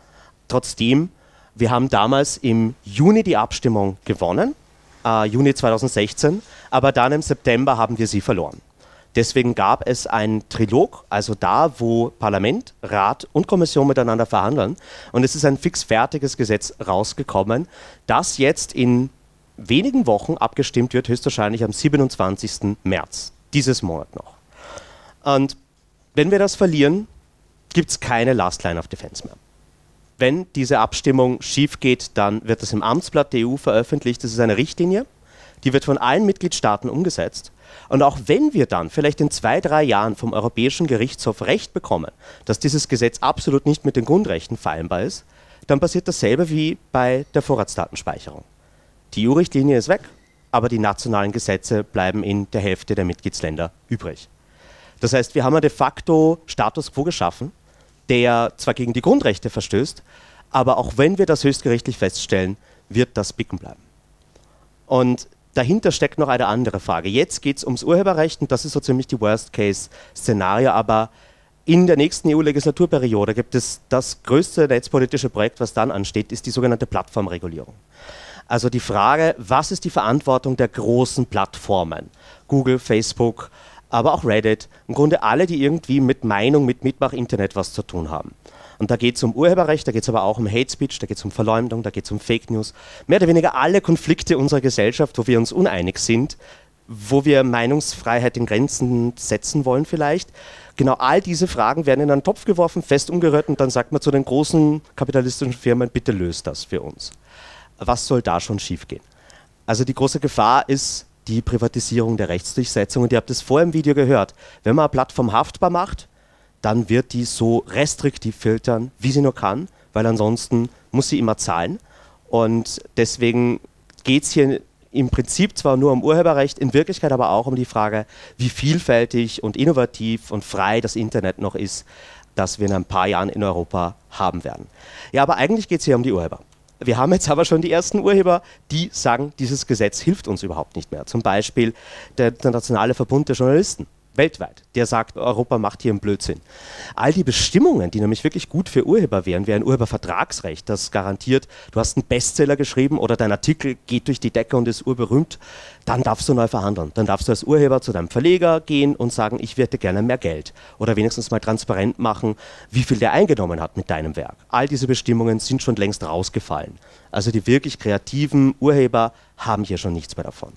Trotzdem, wir haben damals im Juni die Abstimmung gewonnen, äh, Juni 2016, aber dann im September haben wir sie verloren. Deswegen gab es ein Trilog, also da, wo Parlament, Rat und Kommission miteinander verhandeln. Und es ist ein fixfertiges Gesetz rausgekommen, das jetzt in wenigen Wochen abgestimmt wird, höchstwahrscheinlich am 27. März, dieses Monat noch. Und wenn wir das verlieren, gibt es keine Last Line of Defense mehr. Wenn diese Abstimmung schief geht, dann wird das im Amtsblatt der EU veröffentlicht. Das ist eine Richtlinie, die wird von allen Mitgliedstaaten umgesetzt. Und auch wenn wir dann vielleicht in zwei, drei Jahren vom Europäischen Gerichtshof Recht bekommen, dass dieses Gesetz absolut nicht mit den Grundrechten vereinbar ist, dann passiert dasselbe wie bei der Vorratsdatenspeicherung. Die EU-Richtlinie ist weg, aber die nationalen Gesetze bleiben in der Hälfte der Mitgliedsländer übrig. Das heißt, wir haben de facto Status quo geschaffen, der zwar gegen die Grundrechte verstößt, aber auch wenn wir das höchstgerichtlich feststellen, wird das bicken bleiben. Und dahinter steckt noch eine andere Frage. Jetzt geht es ums Urheberrecht und das ist so ziemlich die Worst-Case-Szenario, aber in der nächsten EU-Legislaturperiode gibt es das größte netzpolitische Projekt, was dann ansteht, ist die sogenannte Plattformregulierung. Also die Frage, was ist die Verantwortung der großen Plattformen? Google, Facebook, aber auch Reddit, im Grunde alle, die irgendwie mit Meinung, mit Mitmach-Internet was zu tun haben. Und da geht es um Urheberrecht, da geht es aber auch um Hate Speech, da geht es um Verleumdung, da geht es um Fake News. Mehr oder weniger alle Konflikte unserer Gesellschaft, wo wir uns uneinig sind, wo wir Meinungsfreiheit in Grenzen setzen wollen vielleicht. Genau all diese Fragen werden in einen Topf geworfen, fest umgerührt und dann sagt man zu den großen kapitalistischen Firmen, bitte löst das für uns was soll da schon schiefgehen? Also die große Gefahr ist die Privatisierung der Rechtsdurchsetzung. Und ihr habt es vorher im Video gehört. Wenn man eine Plattform haftbar macht, dann wird die so restriktiv filtern, wie sie nur kann, weil ansonsten muss sie immer zahlen. Und deswegen geht es hier im Prinzip zwar nur um Urheberrecht, in Wirklichkeit aber auch um die Frage, wie vielfältig und innovativ und frei das Internet noch ist, das wir in ein paar Jahren in Europa haben werden. Ja, aber eigentlich geht es hier um die Urheber. Wir haben jetzt <laughs> aber schon die ersten Urheber, die sagen, dieses Gesetz hilft uns überhaupt nicht mehr. Zum Beispiel der Internationale Verbund der Journalisten. Weltweit, der sagt, Europa macht hier einen Blödsinn. All die Bestimmungen, die nämlich wirklich gut für Urheber wären, wäre ein Urhebervertragsrecht, das garantiert, du hast einen Bestseller geschrieben oder dein Artikel geht durch die Decke und ist urberühmt, dann darfst du neu verhandeln. Dann darfst du als Urheber zu deinem Verleger gehen und sagen, ich werde gerne mehr Geld. Oder wenigstens mal transparent machen, wie viel der eingenommen hat mit deinem Werk. All diese Bestimmungen sind schon längst rausgefallen. Also die wirklich kreativen Urheber haben hier schon nichts mehr davon.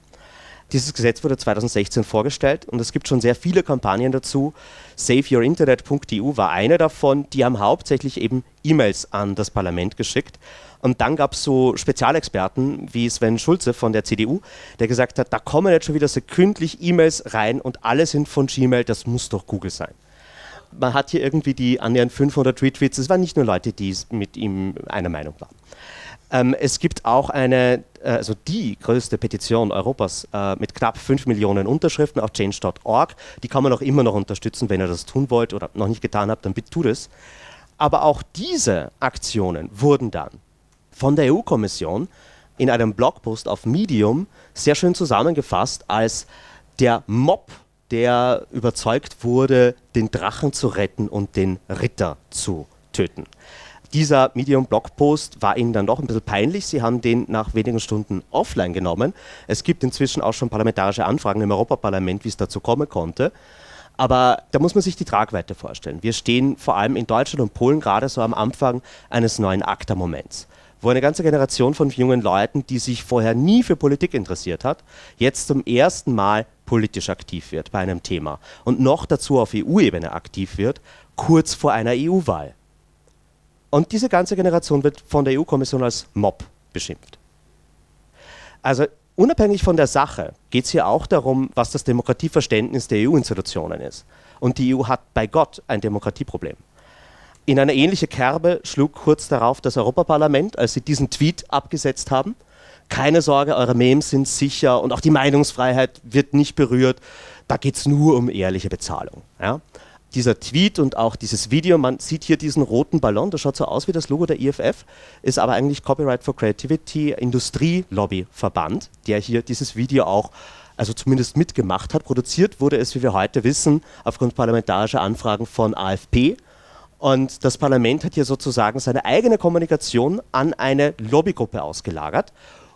Dieses Gesetz wurde 2016 vorgestellt und es gibt schon sehr viele Kampagnen dazu. SaveYourInternet.eu war eine davon. Die haben hauptsächlich eben E-Mails an das Parlament geschickt. Und dann gab es so Spezialexperten wie Sven Schulze von der CDU, der gesagt hat, da kommen jetzt schon wieder sekündlich E-Mails rein und alle sind von Gmail, das muss doch Google sein. Man hat hier irgendwie die annähernd 500 Retweets, es waren nicht nur Leute, die mit ihm einer Meinung waren. Ähm, es gibt auch eine, also die größte Petition Europas äh, mit knapp 5 Millionen Unterschriften auf change.org. Die kann man auch immer noch unterstützen, wenn ihr das tun wollt oder noch nicht getan habt, dann bitte tut es. Aber auch diese Aktionen wurden dann von der EU-Kommission in einem Blogpost auf Medium sehr schön zusammengefasst als der Mob, der überzeugt wurde, den Drachen zu retten und den Ritter zu töten. Dieser Medium-Blogpost war ihnen dann doch ein bisschen peinlich. Sie haben den nach wenigen Stunden offline genommen. Es gibt inzwischen auch schon parlamentarische Anfragen im Europaparlament, wie es dazu kommen konnte. Aber da muss man sich die Tragweite vorstellen. Wir stehen vor allem in Deutschland und Polen gerade so am Anfang eines neuen ACTA-Moments, wo eine ganze Generation von jungen Leuten, die sich vorher nie für Politik interessiert hat, jetzt zum ersten Mal politisch aktiv wird bei einem Thema und noch dazu auf EU-Ebene aktiv wird, kurz vor einer EU-Wahl. Und diese ganze Generation wird von der EU-Kommission als Mob beschimpft. Also unabhängig von der Sache geht es hier auch darum, was das Demokratieverständnis der EU-Institutionen ist. Und die EU hat bei Gott ein Demokratieproblem. In eine ähnliche Kerbe schlug kurz darauf das Europaparlament, als sie diesen Tweet abgesetzt haben. Keine Sorge, eure Memes sind sicher und auch die Meinungsfreiheit wird nicht berührt. Da geht es nur um ehrliche Bezahlung. Ja? Dieser Tweet und auch dieses Video, man sieht hier diesen roten Ballon, das schaut so aus wie das Logo der IFF, ist aber eigentlich Copyright for Creativity Industrielobbyverband, der hier dieses Video auch also zumindest mitgemacht hat. Produziert wurde es, wie wir heute wissen, aufgrund parlamentarischer Anfragen von AFP. Und das Parlament hat hier sozusagen seine eigene Kommunikation an eine Lobbygruppe ausgelagert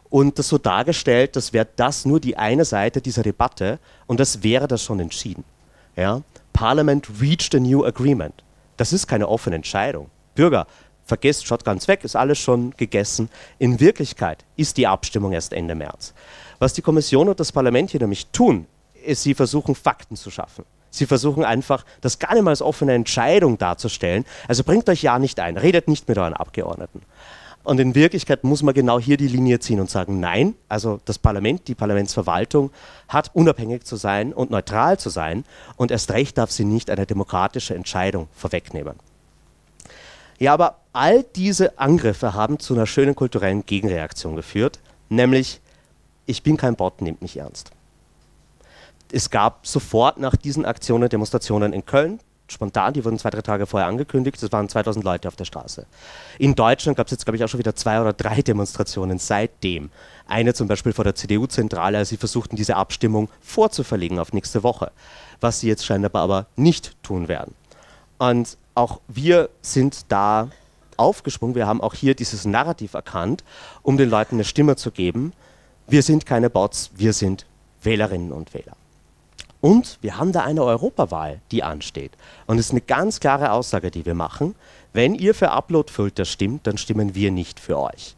und das so dargestellt, das wäre das nur die eine Seite dieser Debatte und das wäre das schon entschieden. Ja? Parliament reached a new agreement. Das ist keine offene Entscheidung. Bürger, vergesst, schaut ganz weg, ist alles schon gegessen. In Wirklichkeit ist die Abstimmung erst Ende März. Was die Kommission und das Parlament hier nämlich tun, ist, sie versuchen, Fakten zu schaffen. Sie versuchen einfach, das gar nicht mal als offene Entscheidung darzustellen. Also bringt euch ja nicht ein, redet nicht mit euren Abgeordneten. Und in Wirklichkeit muss man genau hier die Linie ziehen und sagen, nein, also das Parlament, die Parlamentsverwaltung hat unabhängig zu sein und neutral zu sein und erst recht darf sie nicht eine demokratische Entscheidung vorwegnehmen. Ja, aber all diese Angriffe haben zu einer schönen kulturellen Gegenreaktion geführt, nämlich ich bin kein Bot, nehmt mich ernst. Es gab sofort nach diesen Aktionen Demonstrationen in Köln, spontan, die wurden zwei, drei Tage vorher angekündigt, es waren 2000 Leute auf der Straße. In Deutschland gab es jetzt, glaube ich, auch schon wieder zwei oder drei <laughs> Demonstrationen seitdem. Eine zum Beispiel vor der CDU-Zentrale, als sie versuchten, diese Abstimmung vorzuverlegen auf nächste Woche, was sie jetzt scheinbar aber nicht tun werden. Und auch wir sind da aufgesprungen, wir haben auch hier dieses Narrativ erkannt, um den Leuten eine Stimme zu geben. Wir sind keine Bots, wir sind Wählerinnen und Wähler. Und wir haben da eine Europawahl, die ansteht. Und es ist eine ganz klare Aussage, die wir machen. Wenn ihr für Uploadfilter stimmt, dann stimmen wir nicht für euch.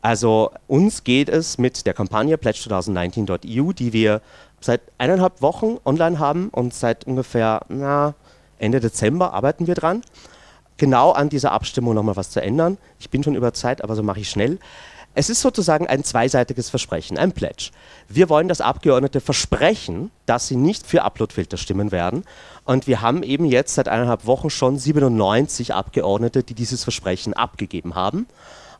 Also uns geht es mit der Kampagne pledge2019.eu, die wir seit eineinhalb Wochen online haben und seit ungefähr na, Ende Dezember arbeiten wir dran, genau an dieser Abstimmung nochmal was zu ändern. Ich bin schon über Zeit, aber so mache ich schnell. Es ist sozusagen ein zweiseitiges Versprechen, ein Pledge. Wir wollen, dass Abgeordnete versprechen, dass sie nicht für Uploadfilter stimmen werden. Und wir haben eben jetzt seit eineinhalb Wochen schon 97 Abgeordnete, die dieses Versprechen abgegeben haben.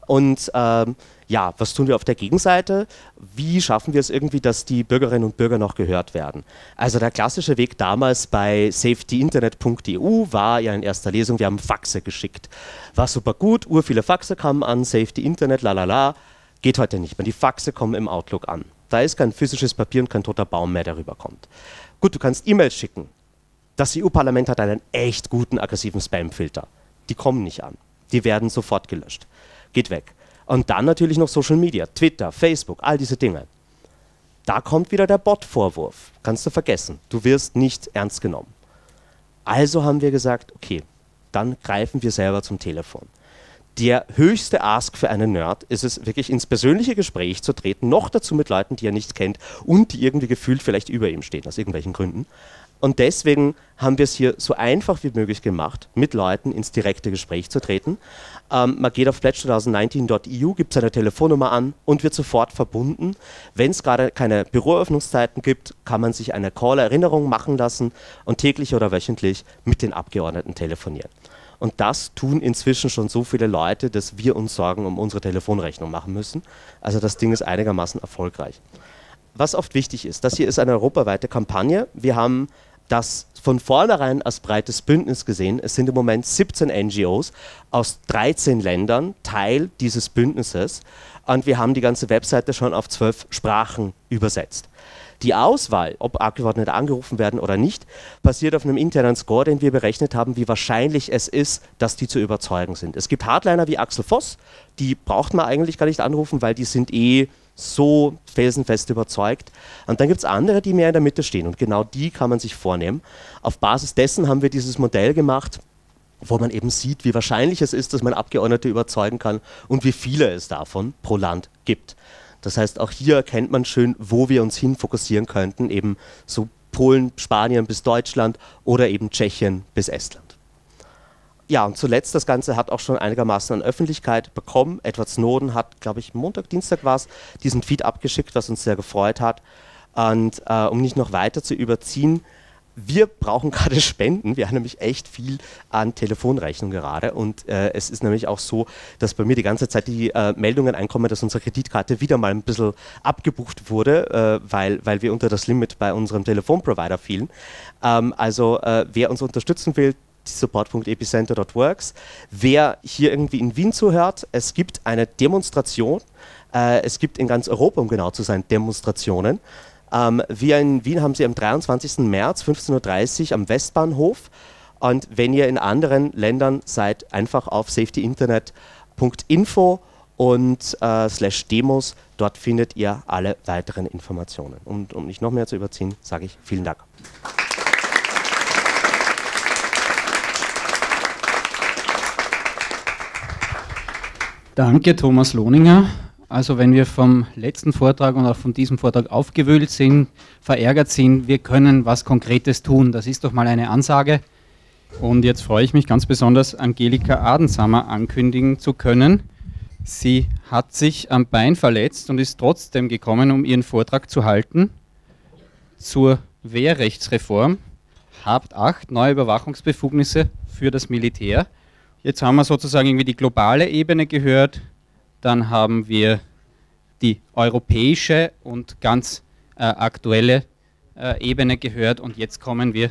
Und ähm, ja, was tun wir auf der Gegenseite? Wie schaffen wir es irgendwie, dass die Bürgerinnen und Bürger noch gehört werden? Also der klassische Weg damals bei safetyinternet.eu war ja in erster Lesung, wir haben Faxe geschickt. War super gut, ur viele Faxe kamen an, Safety Internet, lalala. Geht heute nicht mehr. Die Faxe kommen im Outlook an. Da ist kein physisches Papier und kein toter Baum mehr, der rüberkommt. Gut, du kannst E-Mails schicken. Das EU-Parlament hat einen echt guten aggressiven Spam-Filter. Die kommen nicht an. Die werden sofort gelöscht. Geht weg. Und dann natürlich noch Social Media, Twitter, Facebook, all diese Dinge. Da kommt wieder der Bot-Vorwurf. Kannst du vergessen. Du wirst nicht ernst genommen. Also haben wir gesagt, okay, dann greifen wir selber zum Telefon. Der höchste Ask für einen Nerd ist es, wirklich ins persönliche Gespräch zu treten, noch dazu mit Leuten, die er nicht kennt und die irgendwie gefühlt vielleicht über ihm stehen, aus irgendwelchen Gründen. Und deswegen haben wir es hier so einfach wie möglich gemacht, mit Leuten ins direkte Gespräch zu treten. Ähm, man geht auf pledge2019.eu, gibt seine Telefonnummer an und wird sofort verbunden. Wenn es gerade keine Büroöffnungszeiten gibt, kann man sich eine Call-Erinnerung machen lassen und täglich oder wöchentlich mit den Abgeordneten telefonieren. Und das tun inzwischen schon so viele Leute, dass wir uns Sorgen um unsere Telefonrechnung machen müssen. Also das Ding ist einigermaßen erfolgreich. Was oft wichtig ist, das hier ist eine europaweite Kampagne. Wir haben das von vornherein als breites Bündnis gesehen. Es sind im Moment 17 NGOs aus 13 Ländern Teil dieses Bündnisses und wir haben die ganze Webseite schon auf zwölf Sprachen übersetzt. Die Auswahl, ob Abgeordnete angerufen werden oder nicht, basiert auf einem internen Score, den wir berechnet haben, wie wahrscheinlich es ist, dass die zu überzeugen sind. Es gibt Hardliner wie Axel Voss, die braucht man eigentlich gar nicht anrufen, weil die sind eh so felsenfest überzeugt. Und dann gibt es andere, die mehr in der Mitte stehen. Und genau die kann man sich vornehmen. Auf Basis dessen haben wir dieses Modell gemacht, wo man eben sieht, wie wahrscheinlich es ist, dass man Abgeordnete überzeugen kann und wie viele es davon pro Land gibt. Das heißt, auch hier erkennt man schön, wo wir uns hin fokussieren könnten, eben so Polen, Spanien bis Deutschland oder eben Tschechien bis Estland. Ja, und zuletzt, das Ganze hat auch schon einigermaßen an Öffentlichkeit bekommen. Edward Snowden hat, glaube ich, Montag, Dienstag war es, diesen Feed abgeschickt, was uns sehr gefreut hat. Und äh, um nicht noch weiter zu überziehen, wir brauchen gerade <laughs> Spenden. Wir haben nämlich echt viel an Telefonrechnung gerade. Und äh, es ist nämlich auch so, dass bei mir die ganze Zeit die äh, Meldungen einkommen, dass unsere Kreditkarte wieder mal ein bisschen abgebucht wurde, äh, weil, weil wir unter das Limit bei unserem Telefonprovider fielen. Ähm, also äh, wer uns unterstützen will, support.epicenter.works. Wer hier irgendwie in Wien zuhört, es gibt eine Demonstration. Äh, es gibt in ganz Europa, um genau zu sein, Demonstrationen. Ähm, wir in Wien haben sie am 23. März 15.30 Uhr am Westbahnhof. Und wenn ihr in anderen Ländern seid, einfach auf safetyinternet.info und äh, slash Demos. Dort findet ihr alle weiteren Informationen. Und um nicht noch mehr zu überziehen, sage ich vielen Dank. Danke, Thomas Lohninger. Also wenn wir vom letzten Vortrag und auch von diesem Vortrag aufgewühlt sind, verärgert sind, wir können was Konkretes tun. Das ist doch mal eine Ansage. Und jetzt freue ich mich ganz besonders, Angelika Adensamer ankündigen zu können. Sie hat sich am Bein verletzt und ist trotzdem gekommen, um ihren Vortrag zu halten zur Wehrrechtsreform. Habt acht neue Überwachungsbefugnisse für das Militär. Jetzt haben wir sozusagen irgendwie die globale Ebene gehört, dann haben wir die europäische und ganz äh, aktuelle äh, Ebene gehört und jetzt kommen wir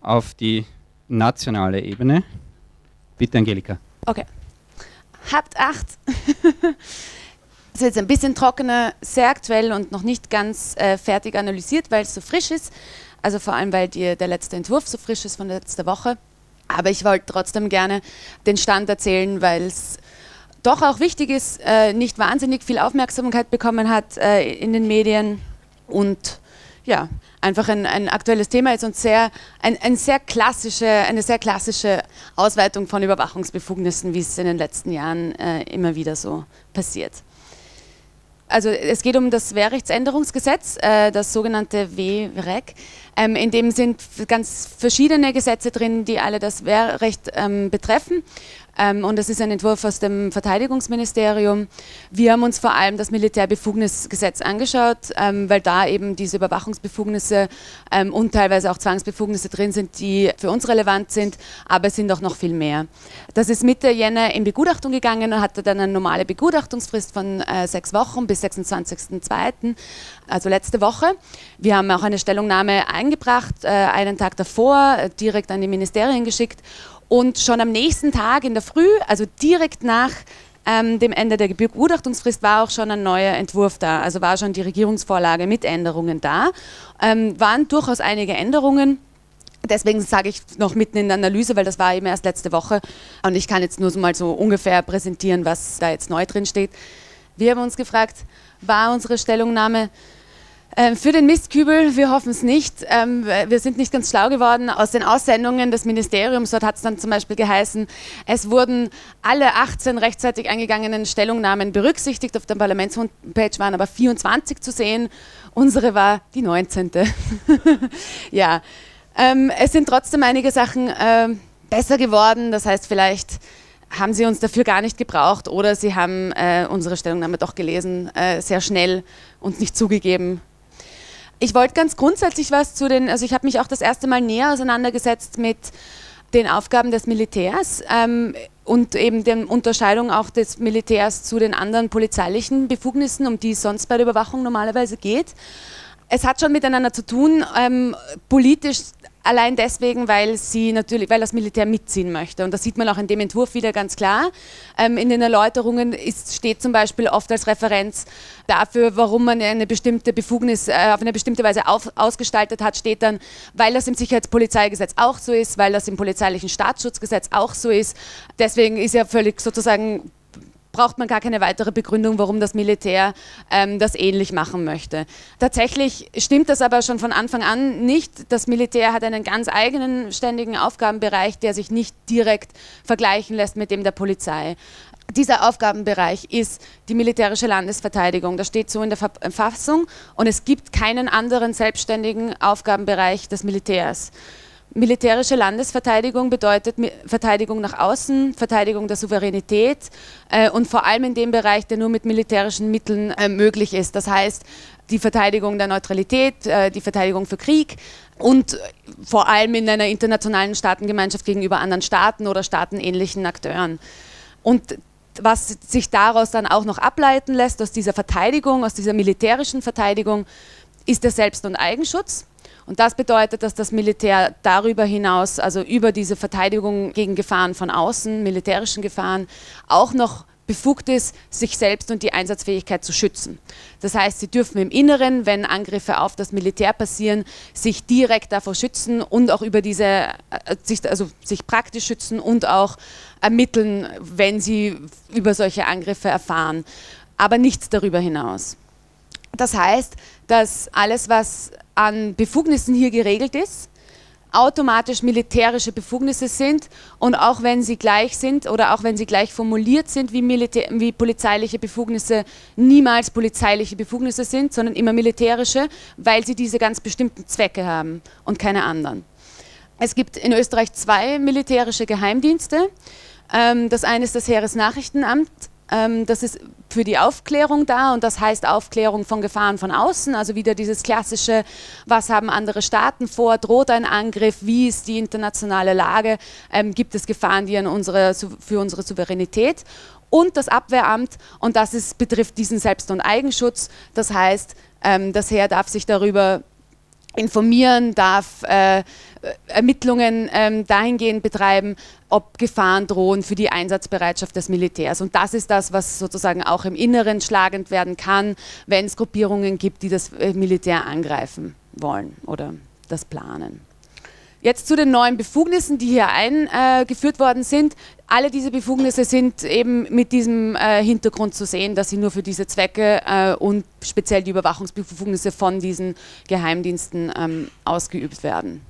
auf die nationale Ebene. Bitte, Angelika. Okay. Habt acht. <laughs> Ist jetzt ein bisschen trockener, sehr aktuell und noch nicht ganz äh, fertig analysiert, weil es so frisch ist. Also vor allem, weil die, der letzte Entwurf so frisch ist von letzter Woche. Aber ich wollte trotzdem gerne den Stand erzählen, weil es doch auch wichtig ist, äh, nicht wahnsinnig viel Aufmerksamkeit bekommen hat äh, in den Medien und ja, einfach ein, ein aktuelles Thema ist und sehr, ein, ein sehr klassische, eine sehr klassische Ausweitung von Überwachungsbefugnissen, wie es in den letzten Jahren äh, immer wieder so passiert. Also es geht um das Wehrrechtsänderungsgesetz, äh, das sogenannte WREC. Ähm, in dem sind ganz verschiedene Gesetze drin, die alle das Wehrrecht ähm, betreffen. Ähm, und das ist ein Entwurf aus dem Verteidigungsministerium. Wir haben uns vor allem das Militärbefugnisgesetz angeschaut, ähm, weil da eben diese Überwachungsbefugnisse ähm, und teilweise auch Zwangsbefugnisse drin sind, die für uns relevant sind, aber es sind auch noch viel mehr. Das ist Mitte Jänner in Begutachtung gegangen und hatte dann eine normale Begutachtungsfrist von äh, sechs Wochen bis 26.02., also letzte Woche. Wir haben auch eine Stellungnahme eingebracht, äh, einen Tag davor, direkt an die Ministerien geschickt und schon am nächsten Tag in der Früh, also direkt nach ähm, dem Ende der Begutachtungsfrist, war auch schon ein neuer Entwurf da. Also war schon die Regierungsvorlage mit Änderungen da. Ähm, waren durchaus einige Änderungen. Deswegen sage ich noch mitten in der Analyse, weil das war eben erst letzte Woche und ich kann jetzt nur mal so ungefähr präsentieren, was da jetzt neu drin steht. Wir haben uns gefragt, war unsere Stellungnahme für den Mistkübel, wir hoffen es nicht. Ähm, wir sind nicht ganz schlau geworden. Aus den Aussendungen des Ministeriums, dort hat es dann zum Beispiel geheißen, es wurden alle 18 rechtzeitig eingegangenen Stellungnahmen berücksichtigt. Auf der Parlamentshomepage waren aber 24 zu sehen. Unsere war die 19. <laughs> ja, ähm, es sind trotzdem einige Sachen besser geworden. Das heißt, vielleicht haben sie uns dafür gar nicht gebraucht oder sie haben äh, unsere Stellungnahme doch gelesen, äh, sehr schnell und nicht zugegeben, ich wollte ganz grundsätzlich was zu den, also ich habe mich auch das erste Mal näher auseinandergesetzt mit den Aufgaben des Militärs ähm, und eben der Unterscheidung auch des Militärs zu den anderen polizeilichen Befugnissen, um die es sonst bei der Überwachung normalerweise geht. Es hat schon miteinander zu tun. Ähm, politisch Allein deswegen, weil sie natürlich, weil das Militär mitziehen möchte. Und das sieht man auch in dem Entwurf wieder ganz klar. Ähm, in den Erläuterungen ist, steht zum Beispiel oft als Referenz dafür, warum man eine bestimmte Befugnis äh, auf eine bestimmte Weise auf, ausgestaltet hat, steht dann, weil das im Sicherheitspolizeigesetz auch so ist, weil das im polizeilichen Staatsschutzgesetz auch so ist. Deswegen ist ja völlig sozusagen braucht man gar keine weitere Begründung, warum das Militär ähm, das ähnlich machen möchte. Tatsächlich stimmt das aber schon von Anfang an nicht. Das Militär hat einen ganz eigenen ständigen Aufgabenbereich, der sich nicht direkt vergleichen lässt mit dem der Polizei. Dieser Aufgabenbereich ist die militärische Landesverteidigung. Das steht so in der Verfassung und es gibt keinen anderen selbstständigen Aufgabenbereich des Militärs. Militärische Landesverteidigung bedeutet Verteidigung nach außen, Verteidigung der Souveränität äh, und vor allem in dem Bereich, der nur mit militärischen Mitteln äh, möglich ist. Das heißt, die Verteidigung der Neutralität, äh, die Verteidigung für Krieg und vor allem in einer internationalen Staatengemeinschaft gegenüber anderen Staaten oder staatenähnlichen Akteuren. Und was sich daraus dann auch noch ableiten lässt, aus dieser Verteidigung, aus dieser militärischen Verteidigung, ist der Selbst- und Eigenschutz. Und das bedeutet, dass das Militär darüber hinaus, also über diese Verteidigung gegen Gefahren von außen, militärischen Gefahren, auch noch befugt ist, sich selbst und die Einsatzfähigkeit zu schützen. Das heißt, sie dürfen im Inneren, wenn Angriffe auf das Militär passieren, sich direkt davor schützen und auch über diese, äh, also sich praktisch schützen und auch ermitteln, wenn sie über solche Angriffe erfahren. Aber nichts darüber hinaus. Das heißt, dass alles, was an Befugnissen hier geregelt ist, automatisch militärische Befugnisse sind und auch wenn sie gleich sind oder auch wenn sie gleich formuliert sind wie, Militär, wie polizeiliche Befugnisse, niemals polizeiliche Befugnisse sind, sondern immer militärische, weil sie diese ganz bestimmten Zwecke haben und keine anderen. Es gibt in Österreich zwei militärische Geheimdienste. Ähm, das eine ist das Heeresnachrichtenamt, ähm, das ist für die Aufklärung da und das heißt Aufklärung von Gefahren von außen, also wieder dieses klassische, was haben andere Staaten vor, droht ein Angriff, wie ist die internationale Lage, ähm, gibt es Gefahren die an unsere, für unsere Souveränität? Und das Abwehramt und das ist, betrifft diesen Selbst- und Eigenschutz, das heißt, ähm, das Heer darf sich darüber informieren, darf äh, Ermittlungen ähm, dahingehend betreiben, ob Gefahren drohen für die Einsatzbereitschaft des Militärs. Und das ist das, was sozusagen auch im Inneren schlagend werden kann, wenn es Gruppierungen gibt, die das äh, Militär angreifen wollen oder das planen. Jetzt zu den neuen Befugnissen, die hier eingeführt worden sind. Alle diese Befugnisse sind eben mit diesem äh, Hintergrund zu sehen, dass sie nur für diese Zwecke äh, und speziell die Überwachungsbefugnisse von diesen Geheimdiensten ähm, ausgeübt werden.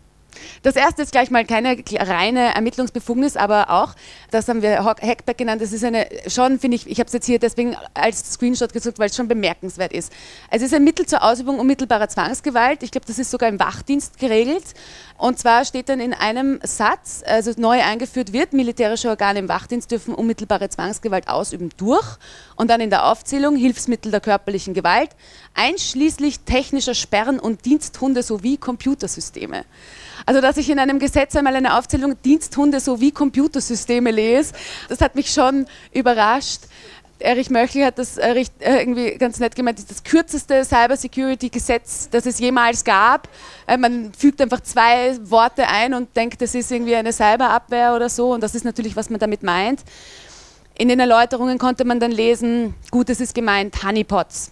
Das erste ist gleich mal keine reine Ermittlungsbefugnis, aber auch, das haben wir Hackback genannt, das ist eine, schon finde ich, ich habe es jetzt hier deswegen als Screenshot gesucht, weil es schon bemerkenswert ist. Es ist ein Mittel zur Ausübung unmittelbarer Zwangsgewalt, ich glaube, das ist sogar im Wachdienst geregelt. Und zwar steht dann in einem Satz, also neu eingeführt wird, militärische Organe im Wachdienst dürfen unmittelbare Zwangsgewalt ausüben durch und dann in der Aufzählung Hilfsmittel der körperlichen Gewalt, einschließlich technischer Sperren und Diensthunde sowie Computersysteme. Also, dass ich in einem Gesetz einmal eine Aufzählung Diensthunde sowie Computersysteme lese, das hat mich schon überrascht. Erich Möchel hat das äh, äh, irgendwie ganz nett gemeint, das ist das kürzeste Cybersecurity-Gesetz, das es jemals gab. Äh, man fügt einfach zwei Worte ein und denkt, das ist irgendwie eine Cyberabwehr oder so und das ist natürlich, was man damit meint. In den Erläuterungen konnte man dann lesen, gut, es ist gemeint Honeypots.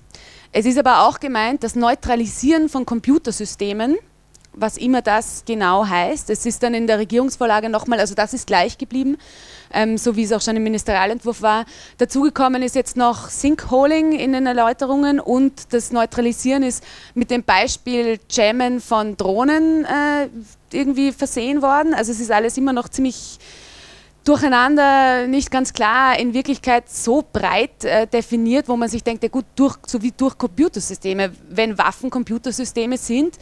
Es ist aber auch gemeint, das Neutralisieren von Computersystemen was immer das genau heißt. Es ist dann in der Regierungsvorlage nochmal, also das ist gleich geblieben, ähm, so wie es auch schon im Ministerialentwurf war. Dazugekommen ist jetzt noch Sinkholing in den Erläuterungen und das Neutralisieren ist mit dem Beispiel Jammen von Drohnen äh, irgendwie versehen worden. Also es ist alles immer noch ziemlich durcheinander, nicht ganz klar, in Wirklichkeit so breit äh, definiert, wo man sich denkt, ja gut, durch, so wie durch Computersysteme, wenn Waffen Computersysteme sind,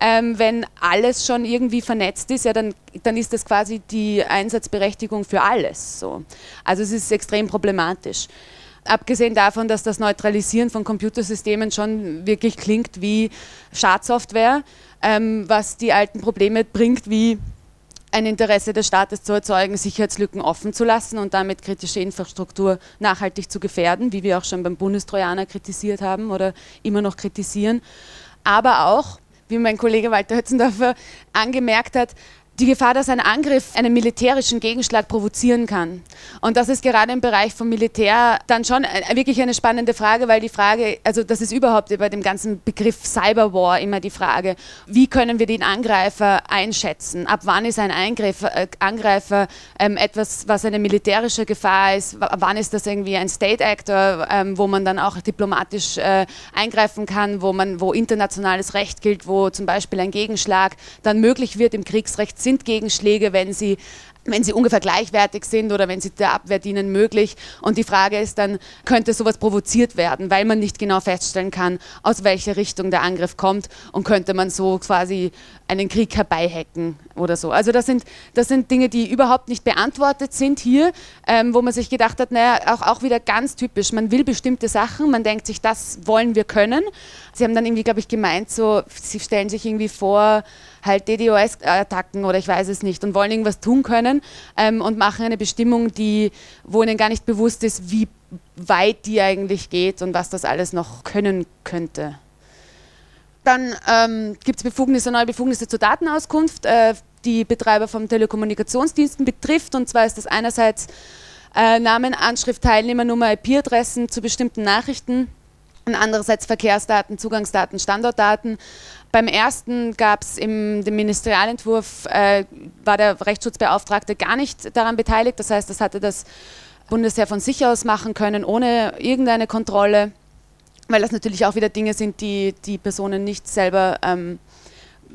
ähm, wenn alles schon irgendwie vernetzt ist, ja, dann, dann ist das quasi die Einsatzberechtigung für alles. So. Also es ist extrem problematisch. Abgesehen davon, dass das Neutralisieren von Computersystemen schon wirklich klingt wie Schadsoftware, ähm, was die alten Probleme bringt, wie ein Interesse des Staates zu erzeugen, Sicherheitslücken offen zu lassen und damit kritische Infrastruktur nachhaltig zu gefährden, wie wir auch schon beim Bundestrojaner kritisiert haben oder immer noch kritisieren. Aber auch, wie mein Kollege Walter Hötzendorfer angemerkt hat, die Gefahr, dass ein Angriff einen militärischen Gegenschlag provozieren kann. Und das ist gerade im Bereich vom Militär dann schon wirklich eine spannende Frage, weil die Frage, also das ist überhaupt bei dem ganzen Begriff Cyberwar immer die Frage, wie können wir den Angreifer einschätzen? Ab wann ist ein Eingriff, äh, Angreifer ähm, etwas, was eine militärische Gefahr ist? W wann ist das irgendwie ein State Actor, ähm, wo man dann auch diplomatisch äh, eingreifen kann, wo, man, wo internationales Recht gilt, wo zum Beispiel ein Gegenschlag dann möglich wird im Kriegsrecht sind Gegenschläge, wenn sie wenn sie ungefähr gleichwertig sind oder wenn sie der Abwehr dienen, möglich. Und die Frage ist dann, könnte sowas provoziert werden, weil man nicht genau feststellen kann, aus welcher Richtung der Angriff kommt und könnte man so quasi einen Krieg herbeihacken oder so. Also das sind, das sind Dinge, die überhaupt nicht beantwortet sind hier, ähm, wo man sich gedacht hat, naja, auch, auch wieder ganz typisch, man will bestimmte Sachen, man denkt sich, das wollen wir können. Sie haben dann irgendwie, glaube ich, gemeint, so, sie stellen sich irgendwie vor, halt DDoS-Attacken oder ich weiß es nicht und wollen irgendwas tun können ähm, und machen eine Bestimmung, die, wo ihnen gar nicht bewusst ist, wie weit die eigentlich geht und was das alles noch können könnte. Dann ähm, gibt es Befugnisse, neue Befugnisse zur Datenauskunft, äh, die Betreiber von Telekommunikationsdiensten betrifft. Und zwar ist das einerseits äh, Namen, Anschrift, Teilnehmernummer, IP-Adressen zu bestimmten Nachrichten und andererseits Verkehrsdaten, Zugangsdaten, Standortdaten. Beim ersten gab es im dem Ministerialentwurf, äh, war der Rechtsschutzbeauftragte gar nicht daran beteiligt. Das heißt, das hatte das Bundesheer von sich aus machen können, ohne irgendeine Kontrolle weil das natürlich auch wieder Dinge sind, die die Personen nicht selber ähm,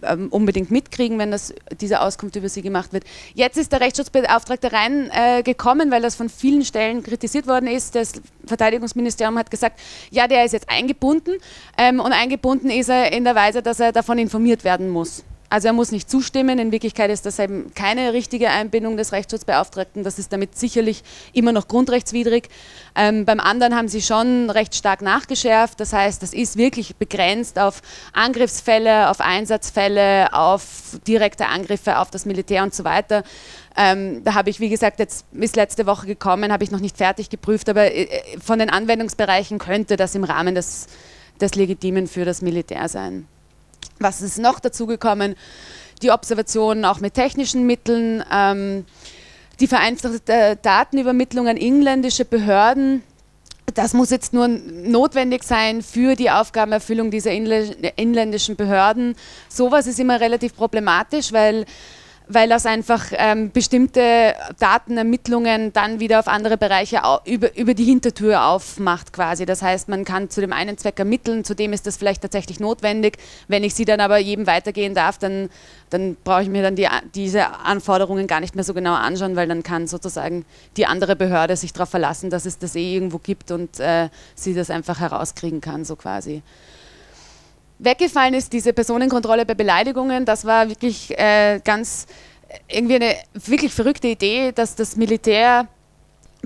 ähm, unbedingt mitkriegen, wenn das, diese Auskunft über sie gemacht wird. Jetzt ist der Rechtsschutzbeauftragte reingekommen, äh, weil das von vielen Stellen kritisiert worden ist. Das Verteidigungsministerium hat gesagt, ja, der ist jetzt eingebunden ähm, und eingebunden ist er in der Weise, dass er davon informiert werden muss. Also er muss nicht zustimmen. In Wirklichkeit ist das eben keine richtige Einbindung des Rechtsschutzbeauftragten. Das ist damit sicherlich immer noch grundrechtswidrig. Ähm, beim anderen haben sie schon recht stark nachgeschärft. Das heißt, das ist wirklich begrenzt auf Angriffsfälle, auf Einsatzfälle, auf direkte Angriffe auf das Militär und so weiter. Ähm, da habe ich, wie gesagt, jetzt ist letzte Woche gekommen, habe ich noch nicht fertig geprüft, aber äh, von den Anwendungsbereichen könnte das im Rahmen des, des Legitimen für das Militär sein. Was ist noch dazu gekommen? Die Observationen auch mit technischen Mitteln, ähm, die vereinfachte Datenübermittlung an engländische Behörden. Das muss jetzt nur notwendig sein für die Aufgabenerfüllung dieser inländischen Behörden. Sowas ist immer relativ problematisch, weil weil das einfach ähm, bestimmte Datenermittlungen dann wieder auf andere Bereiche über, über die Hintertür aufmacht quasi. Das heißt, man kann zu dem einen Zweck ermitteln, zu dem ist das vielleicht tatsächlich notwendig. Wenn ich sie dann aber jedem weitergehen darf, dann, dann brauche ich mir dann die, diese Anforderungen gar nicht mehr so genau anschauen, weil dann kann sozusagen die andere Behörde sich darauf verlassen, dass es das eh irgendwo gibt und äh, sie das einfach herauskriegen kann, so quasi. Weggefallen ist diese Personenkontrolle bei Beleidigungen. Das war wirklich äh, ganz irgendwie eine wirklich verrückte Idee, dass das Militär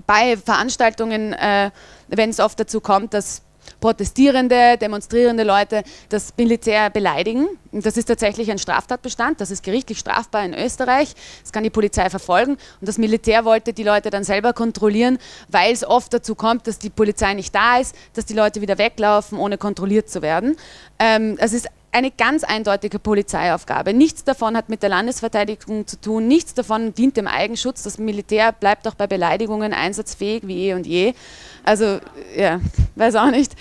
bei Veranstaltungen, äh, wenn es oft dazu kommt, dass protestierende, demonstrierende Leute das Militär beleidigen. Und das ist tatsächlich ein Straftatbestand, das ist gerichtlich strafbar in Österreich. Das kann die Polizei verfolgen. Und das Militär wollte die Leute dann selber kontrollieren, weil es oft dazu kommt, dass die Polizei nicht da ist, dass die Leute wieder weglaufen, ohne kontrolliert zu werden. Ähm, es ist eine ganz eindeutige Polizeiaufgabe. Nichts davon hat mit der Landesverteidigung zu tun, nichts davon dient dem Eigenschutz. Das Militär bleibt auch bei Beleidigungen einsatzfähig wie eh und je. Also, ja, weiß auch nicht.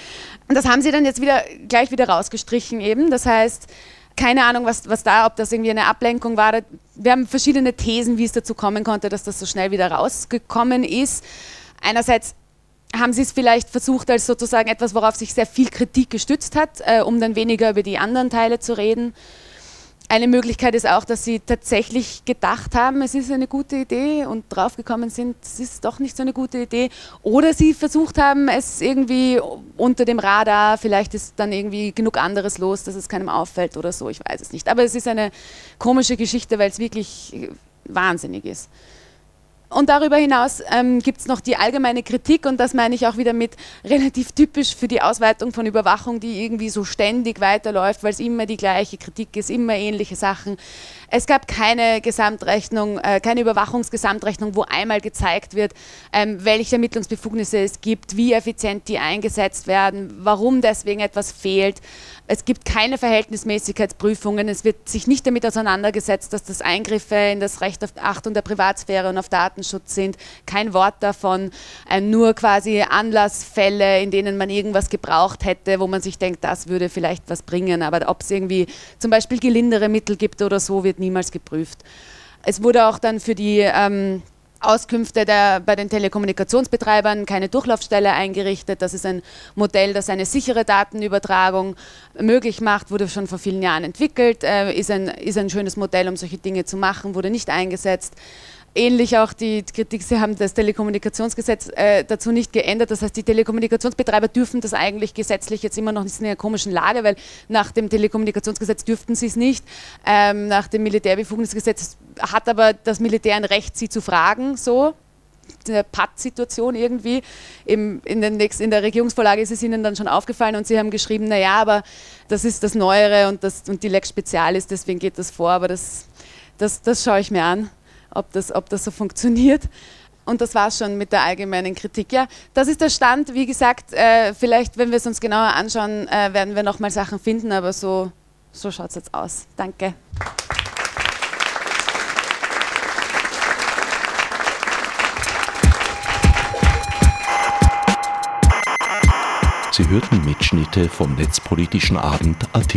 Und das haben sie dann jetzt wieder gleich wieder rausgestrichen eben. Das heißt, keine Ahnung, was, was da, ob das irgendwie eine Ablenkung war. Wir haben verschiedene Thesen, wie es dazu kommen konnte, dass das so schnell wieder rausgekommen ist. Einerseits haben Sie es vielleicht versucht als sozusagen etwas, worauf sich sehr viel Kritik gestützt hat, äh, um dann weniger über die anderen Teile zu reden. Eine Möglichkeit ist auch, dass sie tatsächlich gedacht haben, es ist eine gute Idee und draufgekommen sind, es ist doch nicht so eine gute Idee. Oder sie versucht haben, es irgendwie unter dem Radar, vielleicht ist dann irgendwie genug anderes los, dass es keinem auffällt oder so, ich weiß es nicht. Aber es ist eine komische Geschichte, weil es wirklich wahnsinnig ist. Und darüber hinaus ähm, gibt es noch die allgemeine Kritik und das meine ich auch wieder mit relativ typisch für die Ausweitung von Überwachung, die irgendwie so ständig weiterläuft, weil es immer die gleiche Kritik ist, immer ähnliche Sachen. Es gab keine Gesamtrechnung, äh, keine Überwachungsgesamtrechnung, wo einmal gezeigt wird, ähm, welche Ermittlungsbefugnisse es gibt, wie effizient die eingesetzt werden, warum deswegen etwas fehlt. Es gibt keine Verhältnismäßigkeitsprüfungen. Es wird sich nicht damit auseinandergesetzt, dass das Eingriffe in das Recht auf Achtung der Privatsphäre und auf Datenschutz sind. Kein Wort davon. Äh, nur quasi Anlassfälle, in denen man irgendwas gebraucht hätte, wo man sich denkt, das würde vielleicht was bringen. Aber ob es irgendwie zum Beispiel gelindere Mittel gibt oder so, wird niemals geprüft. Es wurde auch dann für die ähm, Auskünfte der, bei den Telekommunikationsbetreibern keine Durchlaufstelle eingerichtet. Das ist ein Modell, das eine sichere Datenübertragung möglich macht, wurde schon vor vielen Jahren entwickelt, äh, ist, ein, ist ein schönes Modell, um solche Dinge zu machen, wurde nicht eingesetzt. Ähnlich auch die Kritik, Sie haben das Telekommunikationsgesetz äh, dazu nicht geändert. Das heißt, die Telekommunikationsbetreiber dürfen das eigentlich gesetzlich jetzt immer noch nicht in einer komischen Lage, weil nach dem Telekommunikationsgesetz dürften sie es nicht. Ähm, nach dem Militärbefugnisgesetz hat aber das Militär ein Recht, sie zu fragen, so eine Patt-Situation irgendwie. Im, in, den nächsten, in der Regierungsvorlage ist es Ihnen dann schon aufgefallen und Sie haben geschrieben, naja, aber das ist das Neuere und, das, und die Lex Spezial ist, deswegen geht das vor, aber das, das, das schaue ich mir an ob das, ob das so funktioniert. Und das war es schon mit der allgemeinen Kritik. Ja, das ist der Stand. Wie gesagt, äh, vielleicht, wenn wir es uns genauer anschauen, äh, werden wir nochmal Sachen finden, aber so, so schaut es jetzt aus. Danke. Sie hörten Mitschnitte vom Netzpolitischen Abend AT.